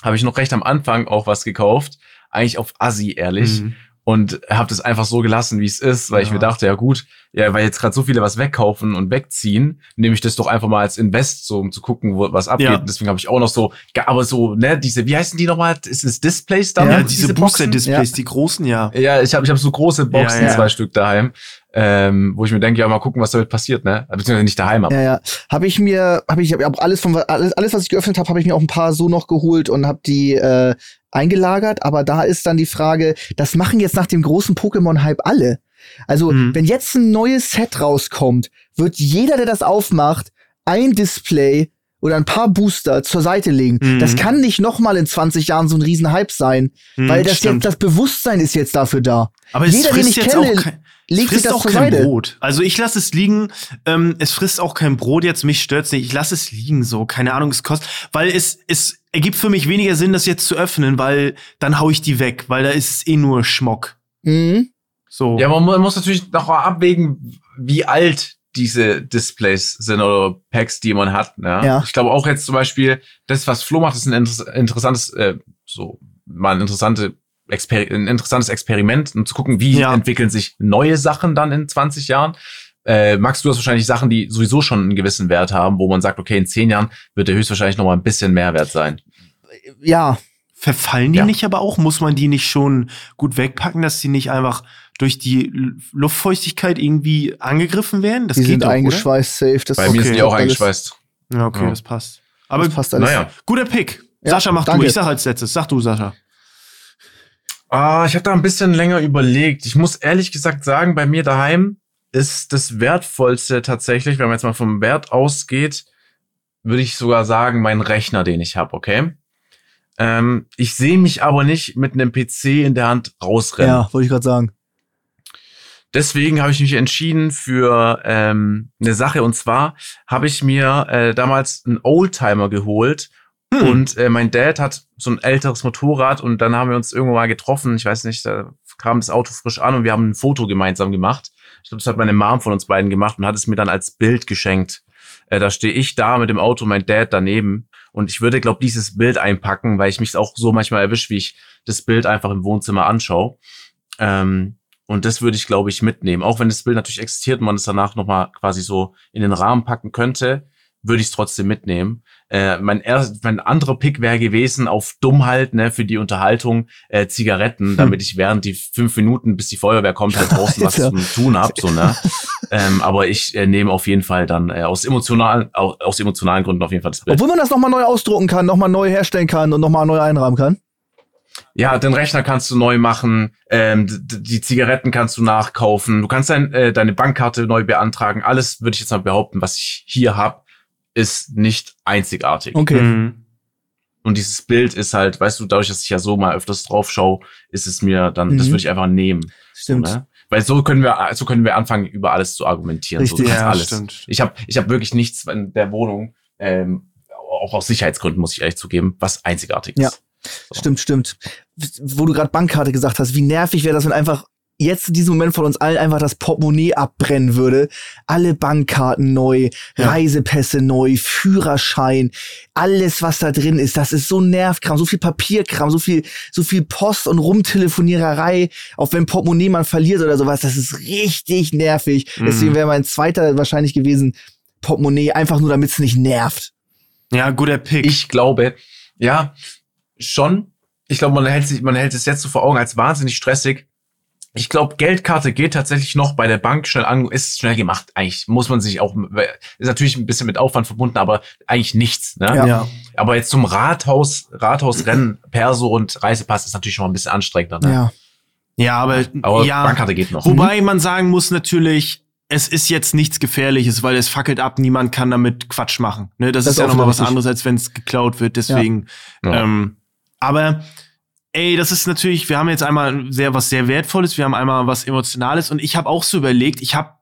habe ich noch recht am Anfang auch was gekauft. Eigentlich auf Assi, ehrlich. Mhm. Und habe das einfach so gelassen, wie es ist, weil ich Ja. mir dachte, ja gut, ja, weil jetzt gerade so viele was wegkaufen und wegziehen, nehme ich das doch einfach mal als Invest, so um zu gucken, wo was abgeht. Ja. Und Deswegen habe ich auch noch so, aber so, ne, diese, wie heißen die nochmal? Ist es Displays dann? Ja, Ja, diese, Boxen? Booster-Displays, die großen, ja. Ja, ich habe ich hab so große Boxen, Ja, ja. zwei Stück daheim, ähm, wo ich mir denke, ja, mal gucken, was damit passiert, ne? Beziehungsweise nicht daheim, aber Ja, ja. Habe ich mir, habe ich, hab alles von alles, alles, was ich geöffnet habe, habe ich mir auch ein paar so noch geholt und habe die äh, eingelagert. Aber da ist dann die Frage, das machen jetzt nach dem großen Pokémon-Hype alle. Also Mhm. wenn jetzt ein neues Set rauskommt, wird jeder, der das aufmacht, ein Display oder ein paar Booster zur Seite legen. Mhm. Das kann nicht noch mal in 20 Jahren so ein Riesenhype sein, Mhm, weil das stimmt. jetzt das Bewusstsein ist jetzt dafür da. Aber es Jeder, den ich jetzt kenne, auch kein, es Legt frisst das auch kein Seite. Brot. Also ich lasse es liegen. Ähm, es frisst auch kein Brot jetzt. Mich stört's nicht. Ich lasse es liegen so. Keine Ahnung, es kostet, weil es es ergibt für mich weniger Sinn, das jetzt zu öffnen, weil dann hau ich die weg, weil da ist es eh nur Schmock. Mhm. So. Ja, man mu- muss natürlich noch mal abwägen, wie alt diese Displays sind oder Packs, die man hat. Ja? Ja. Ich glaube auch jetzt zum Beispiel, das, was Flo macht, ist ein inter interessantes, äh, so mal ein, interessante Exper ein interessantes Experiment, um zu gucken, wie Ja. entwickeln sich neue Sachen dann in 20 Jahren. Äh, Max, du hast wahrscheinlich Sachen, die sowieso schon einen gewissen Wert haben, wo man sagt, okay, in 10 Jahren wird der höchstwahrscheinlich noch mal ein bisschen mehr wert sein. Ja, Verfallen die Ja. nicht aber auch? Muss man die nicht schon gut wegpacken, dass die nicht einfach durch die Luftfeuchtigkeit irgendwie angegriffen werden? Das die geht sind doch, eingeschweißt, safe. Das Bei ist mir okay. sind die auch eingeschweißt. Oder? Ja, okay, Ja. das passt. Aber Das passt alles. Naja. guter Pick. Ja, Sascha, mach danke. du. Ich sag als letztes. Sag du, Sascha. Ah, ich habe da ein bisschen länger überlegt. Ich muss ehrlich gesagt sagen, bei mir daheim ist das Wertvollste tatsächlich, wenn man jetzt mal vom Wert ausgeht, würde ich sogar sagen, mein Rechner, den ich habe, okay? Ähm, ich sehe mich aber nicht mit einem PC in der Hand rausrennen. Ja, wollte ich gerade sagen. Deswegen habe ich mich entschieden für ähm, eine Sache und zwar habe ich mir äh, damals einen Oldtimer geholt Hm. und äh, mein Dad hat so ein älteres Motorrad und dann haben wir uns irgendwo mal getroffen. Ich weiß nicht, da kam das Auto frisch an und wir haben ein Foto gemeinsam gemacht. Ich glaube, das hat meine Mom von uns beiden gemacht und hat es mir dann als Bild geschenkt. Äh, da stehe ich da mit dem Auto, mein Dad daneben. Und ich würde, glaube dieses Bild einpacken, weil ich mich auch so manchmal erwische, wie ich das Bild einfach im Wohnzimmer anschaue. Ähm, und das würde ich, glaube ich, mitnehmen. Auch wenn das Bild natürlich existiert und man es danach nochmal quasi so in den Rahmen packen könnte, würde ich es trotzdem mitnehmen. Äh, mein, erst, mein anderer Pick wäre gewesen auf Dummheit, ne, für die Unterhaltung, äh, Zigaretten, hm. damit ich während die fünf Minuten, bis die Feuerwehr kommt, halt draußen was zu tun hab, so, ne. ähm, aber ich äh, nehme auf jeden Fall dann äh, aus emotionalen, aus, aus emotionalen Gründen auf jeden Fall das Bild. Obwohl man das nochmal neu ausdrucken kann, nochmal neu herstellen kann und nochmal neu einrahmen kann. Ja, den Rechner kannst du neu machen, ähm, die Zigaretten kannst du nachkaufen, du kannst dein, äh, deine Bankkarte neu beantragen. Alles würde ich jetzt mal behaupten, was ich hier hab, ist nicht einzigartig. Okay. Mhm. Und dieses Bild ist halt, weißt du, dadurch, dass ich ja so mal öfters drauf schaue, ist es mir dann, mhm. das würde ich einfach nehmen. Stimmt. So, ne? Weil so können wir, so können wir anfangen, über alles zu argumentieren. Richtig, so, ja, alles. stimmt. Ich habe, ich habe wirklich nichts in der Wohnung, ähm, auch aus Sicherheitsgründen muss ich ehrlich zugeben, was einzigartig ist. Ja. So. Stimmt, stimmt. Wo du gerade Bankkarte gesagt hast, wie nervig wäre das, wenn einfach jetzt in diesem Moment von uns allen einfach das Portemonnaie abbrennen würde. Alle Bankkarten neu, ja. Reisepässe neu, Führerschein, alles, was da drin ist, das ist so Nervkram, so viel Papierkram, so viel, so viel Post und Rumtelefoniererei, auch wenn Portemonnaie man verliert oder sowas, das ist richtig nervig. Mhm. Deswegen wäre mein zweiter wahrscheinlich gewesen, Portemonnaie, einfach nur damit es nicht nervt. Ja, guter Pick. Ich glaube, ja, schon. Ich glaube, man hält sich, man hält es jetzt so vor Augen als wahnsinnig stressig. Ich glaube, Geldkarte geht tatsächlich noch bei der Bank schnell an, ist schnell gemacht. Eigentlich muss man sich auch, ist natürlich ein bisschen mit Aufwand verbunden, aber eigentlich nichts. Ne? Ja. ja. Aber jetzt zum Rathaus, Rathausrennen, Perso und Reisepass ist natürlich schon mal ein bisschen anstrengender. Ne? Ja. Ja, aber, aber ja, Bankkarte geht noch. Wobei man sagen muss natürlich, es ist jetzt nichts Gefährliches, weil es fackelt ab, niemand kann damit Quatsch machen. Ne? Das, das ist ja nochmal was anderes, als wenn es geklaut wird. Deswegen, ja. ähm, aber ey, das ist natürlich, wir haben jetzt einmal sehr was sehr wertvolles, wir haben einmal was emotionales und ich habe auch so überlegt, ich habe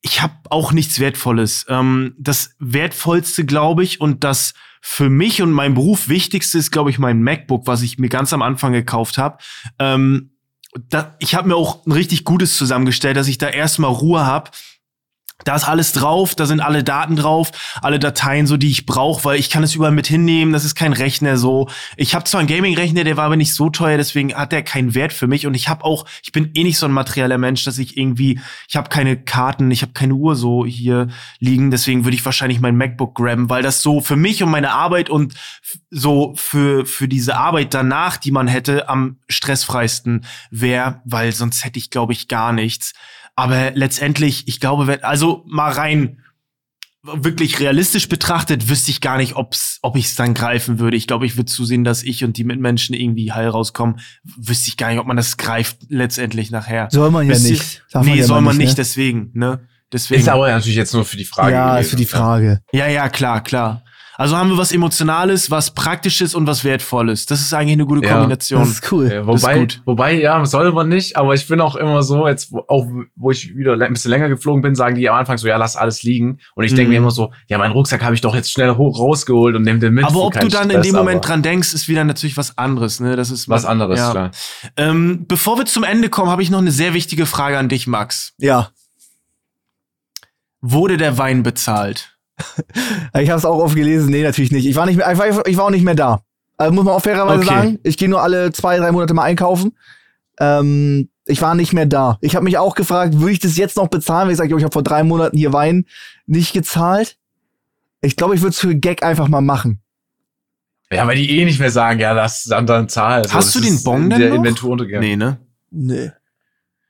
ich habe auch nichts wertvolles. Ähm, das wertvollste, glaube ich, und das für mich und mein Beruf wichtigste ist, glaube ich, mein MacBook, was ich mir ganz am Anfang gekauft habe. Ähm, ich habe mir auch ein richtig gutes zusammengestellt, dass ich da erstmal Ruhe habe da ist alles drauf, da sind alle Daten drauf, alle Dateien so, die ich brauche, weil ich kann es überall mit hinnehmen, das ist kein Rechner so. Ich habe zwar einen Gaming-Rechner, der war aber nicht so teuer, deswegen hat der keinen Wert für mich und ich habe auch, ich bin eh nicht so ein materieller Mensch, dass ich irgendwie, ich habe keine Karten, ich habe keine Uhr so hier liegen, deswegen würde ich wahrscheinlich mein MacBook grabben, weil das so für mich und meine Arbeit und so für für diese Arbeit danach, die man hätte, am stressfreisten wäre, weil sonst hätte ich glaube ich gar nichts. Aber letztendlich, ich glaube, also mal rein wirklich realistisch betrachtet, wüsste ich gar nicht, ob's, ob ich es dann greifen würde. Ich glaube, ich würde zusehen, dass ich und die Mitmenschen irgendwie heil rauskommen. Wüsste ich gar nicht, ob man das greift letztendlich nachher. Soll man ja nicht. Darf nee, man ja soll man nicht, ne? deswegen, ne? Deswegen. Ist aber natürlich jetzt nur für die Frage. Ja, gewesen. ist für die Frage. Ja, ja, klar, klar. Also haben wir was Emotionales, was Praktisches und was Wertvolles. Das ist eigentlich eine gute Kombination. Ja, das ist cool. Ja, wobei, ist wobei, ja, soll man nicht, aber ich bin auch immer so, jetzt auch wo ich wieder ein bisschen länger geflogen bin, sagen die am Anfang so, ja, lass alles liegen. Und ich mhm. denke mir immer so, ja, meinen Rucksack habe ich doch jetzt schnell hoch rausgeholt und nehme den mit. Aber ob du dann Stress, in dem Moment dran denkst, ist wieder natürlich was anderes. Ne? Das ist was anderes, ja. klar. Ähm, bevor wir zum Ende kommen, habe ich noch eine sehr wichtige Frage an dich, Max. Ja. Wurde der Wein bezahlt? ich habe es auch oft gelesen. Nee, natürlich nicht. Ich war nicht mehr, ich war, ich war auch nicht mehr da. Also muss man auch fairerweise okay. sagen. Ich gehe nur alle zwei, drei Monate mal einkaufen. Ähm, ich war nicht mehr da. Ich habe mich auch gefragt, würde ich das jetzt noch bezahlen? Weil ich sage, ich habe vor drei Monaten hier Wein nicht gezahlt. Ich glaube, ich würde es für Gag einfach mal machen. Ja, weil die eh nicht mehr sagen, ja, lass dann dann zahlen. Hast also, du den Bon denn der noch? Inventur untergegangen. Nee, ne? Nee.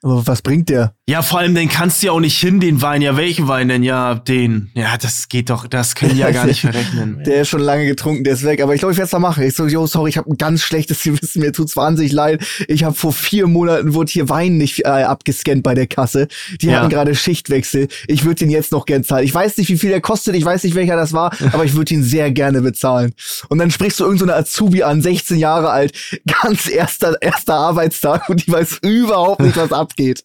Aber was bringt der? Ja, vor allem, den kannst du ja auch nicht hin, den Wein. Ja, welchen Wein denn? Ja, den. Ja, das geht doch, das können die ja gar nicht verrechnen. Der ist schon lange getrunken, der ist weg. Aber ich glaube, ich werde es mal machen. Ich so, yo, sorry, ich habe ein ganz schlechtes Gewissen, mir tut's wahnsinnig leid. Ich habe vor vier Monaten wurde hier Wein nicht äh, abgescannt bei der Kasse. Die ja. hatten gerade Schichtwechsel. Ich würde den jetzt noch gern zahlen. Ich weiß nicht, wie viel der kostet, ich weiß nicht, welcher das war, aber ich würde ihn sehr gerne bezahlen. Und dann sprichst du irgendeine so Azubi an, 16 Jahre alt, ganz erster, erster Arbeitstag und die weiß überhaupt nicht, was abgeht.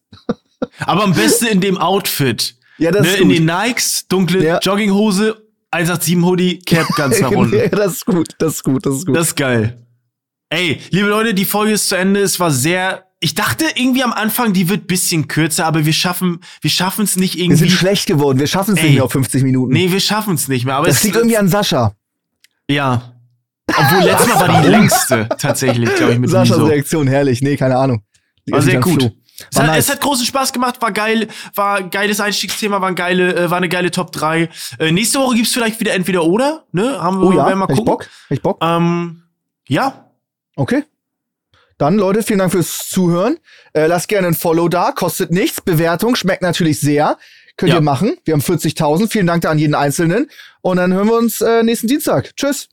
Aber am besten in dem Outfit. Ja, das ne, ist gut. In den Nikes, dunkle ja. Jogginghose, 187 Hoodie, Cap ganz nach unten. ja, das ist gut, das ist gut, das ist gut. Das ist geil. Ey, liebe Leute, die Folge ist zu Ende. Es war sehr ich dachte irgendwie am Anfang, die wird bisschen kürzer, aber wir schaffen, wir schaffen es nicht irgendwie. Wir sind schlecht geworden. Wir schaffen es nicht mehr auf 50 Minuten. Nee, wir schaffen es nicht mehr. Aber das liegt irgendwie an Sascha. Ja. Obwohl letztes Mal war die längste tatsächlich, glaube ich, mit Saschas. Reaktion, herrlich. Nee, keine Ahnung. War Ist sehr gut. Flo. Es War hat, nice. es hat großen Spaß gemacht, war geil, war geiles Einstiegsthema, war, ein geile, äh, war eine geile Top 3. Äh, nächste Woche gibt's vielleicht wieder entweder oder, ne? Haben wir Oh ja, mal hab ich gucken. Bock? Hab ich Bock? Ähm, ja, Okay. Dann, Leute, vielen Dank fürs Zuhören. Äh, lasst gerne ein Follow da, kostet nichts. Bewertung schmeckt natürlich sehr. Könnt Ja. ihr machen. Wir haben 40.000. Vielen Dank da an jeden Einzelnen. Und dann hören wir uns äh, nächsten Dienstag. Tschüss.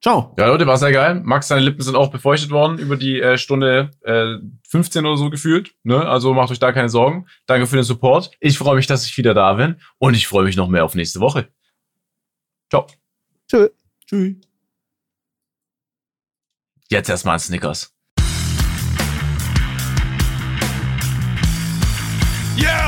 Ciao. Ja, Leute, war sehr geil. Max, seine Lippen sind auch befeuchtet worden über die äh, Stunde äh, 15 oder so gefühlt. Ne? Also macht euch da keine Sorgen. Danke für den Support. Ich freue mich, dass ich wieder da bin. Und ich freue mich noch mehr auf nächste Woche. Ciao. Tschö. Tschüss. Jetzt erstmal ein Snickers. Yeah, yeah.